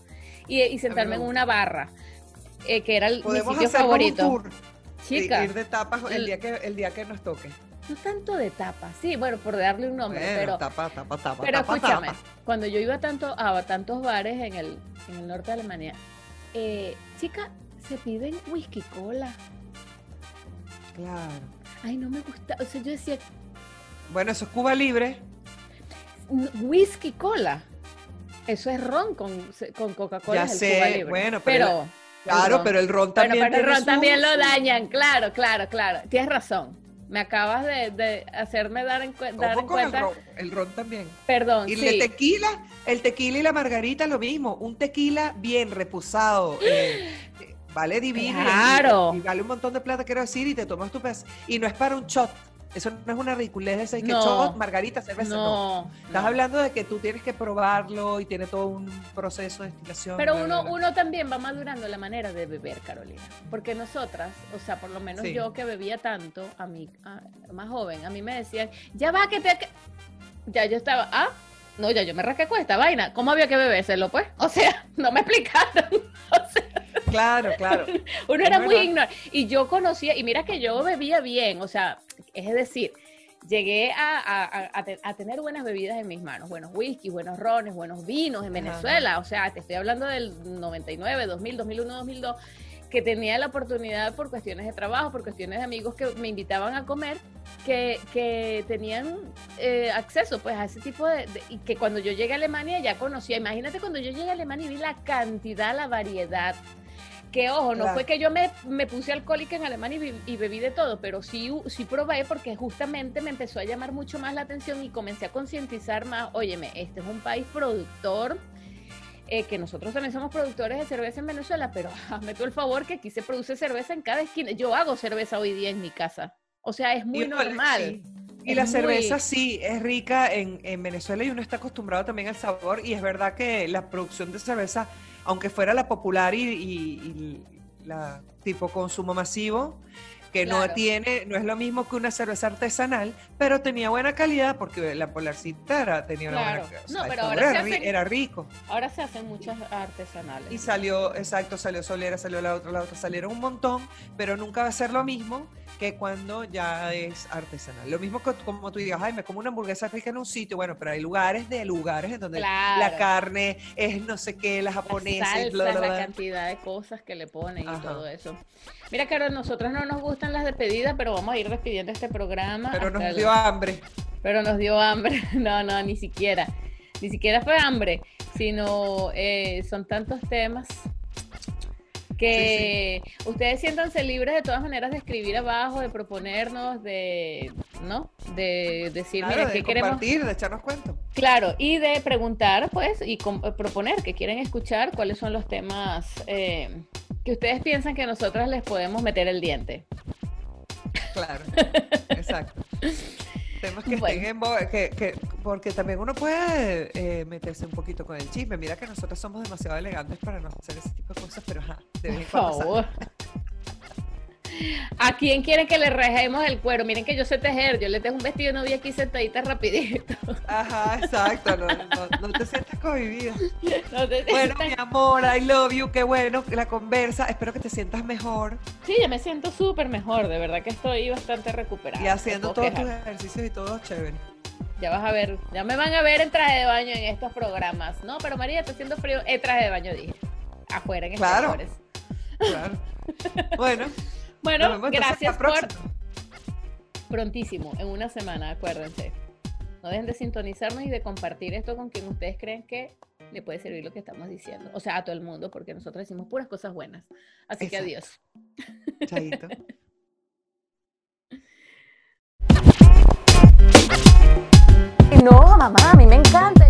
y, sentarme en una barra, eh, que era el, mi sitio favorito. Chica. Ir de tapas el, día que, el día que nos toque no tanto de tapa, sí, bueno, por darle un nombre, pero tapa, tapa, tapa, pero escúchame, cuando yo iba tanto a tantos bares en el, en el norte de Alemania, eh, chica, se piden whisky cola. Claro. Ay, no me gusta, o sea, yo decía, bueno, eso es Cuba libre. Whisky cola. Eso es ron con, con Coca-Cola. Ya sé, bueno, pero, claro, pero el ron también. pero el ron también lo dañan, claro, claro, claro. Tienes razón. Me acabas de, hacerme dar en, dar en cuenta. El ron, también. Perdón. Y el tequila, el tequila y la margarita lo mismo. Un tequila bien reposado. Eh, eh, vale divino. Claro. Y, vale un montón de plata, quiero decir, y te tomas tu pez. Y no es para un shot. Eso no es una ridiculez esa que no, margarita, cerveza, no. Estás hablando de que tú tienes que probarlo y tiene todo un proceso de destilación. Pero uno, uno también va madurando la manera de beber, Carolina. Porque nosotras, o sea, por lo menos yo que bebía tanto, a mí, más joven, a mí me decían, ya va que te... Ya yo estaba, ah, no, ya yo me rasqué con esta vaina. ¿Cómo había que bebérselo, pues? O sea, no me explicaron. O sea, claro, claro. Uno era muy ignorante. Y yo conocía, y mira que yo bebía bien, o sea, es decir, llegué a, tener buenas bebidas en mis manos, buenos whisky, buenos rones, buenos vinos en Venezuela. O sea, te estoy hablando del 99, 2000, 2001, 2002 que tenía la oportunidad por cuestiones de trabajo, por cuestiones de amigos que me invitaban a comer, que, que tenían eh, acceso pues a ese tipo de, y que cuando yo llegué a Alemania ya conocía, imagínate cuando yo llegué a Alemania y vi la cantidad, la variedad, que ojo, no fue que yo me, me, puse alcohólica en Alemania y, bebí de todo, pero sí, sí probé porque justamente me empezó a llamar mucho más la atención y comencé a concientizar más, óyeme, este es un país productor, eh, que nosotros también somos productores de cerveza en Venezuela, pero hazme tú el favor que aquí se produce cerveza en cada esquina. Yo hago cerveza hoy día en mi casa. O sea, es muy normal. Y la cerveza sí es rica en, en, Venezuela y uno está acostumbrado también al sabor y es verdad que la producción de cerveza, aunque fuera la popular y, y la tipo consumo masivo, que no tiene, no es lo mismo que una cerveza artesanal, pero tenía buena calidad porque la polarcita era, tenía una buena No, pero ahora era, era, rico. Ahora se hacen muchas artesanales. Y salió, exacto, salió Solera, salió la otra, la otra, salieron un montón, pero nunca va a ser lo mismo que cuando ya es artesanal. Lo mismo que como tú digas, ay, me como una hamburguesa rica en un sitio, bueno, pero hay lugares de lugares en donde la carne es no sé qué, la japonesa, la, la cantidad de cosas que le ponen y todo eso. Mira, Carol, nosotros no nos gustan las despedidas, pero vamos a ir despidiendo este programa. Pero nos dio hambre. Pero nos dio hambre. No, no, ni siquiera. Ni siquiera fue hambre, sino eh, son tantos temas que ustedes siéntanse libres de todas maneras de escribir abajo, de proponernos, de, ¿no? De decir, claro, de compartir, de echarnos cuenta. Claro, y de preguntar, pues, y proponer que quieren escuchar cuáles son los temas eh, que ustedes piensan que nosotras les podemos meter el diente. Claro, exacto. Temas que estén en que, porque también uno puede eh, meterse un poquito con el chisme. Mira que nosotros somos demasiado elegantes para no hacer ese tipo de cosas, pero ajá, de vez ¿A quién quieren que le rejemos el cuero? Miren que yo sé tejer, yo le dejo un vestido de novia aquí sentadita rapidito. Ajá, exacto, no, te sientes cohibida. bueno, mi amor, I love you, qué bueno la conversa, espero que te sientas mejor. Sí, yo me siento súper mejor, de verdad que estoy bastante recuperada. Y haciendo todos tus ejercicios y todo chévere. Ya vas a ver, ya me van a ver en traje de baño en estos programas. No, pero María, está haciendo frío. En traje de baño, dije. Afuera, en claro. Claro. Bueno. Bueno, gracias por... Prontísimo, en una semana, acuérdense. No dejen de sintonizarnos y de compartir esto con quien ustedes creen que le puede servir lo que estamos diciendo. O sea, a todo el mundo, porque nosotros decimos puras cosas buenas. Así que adiós. Chaito. No, mamá, a mí me encanta.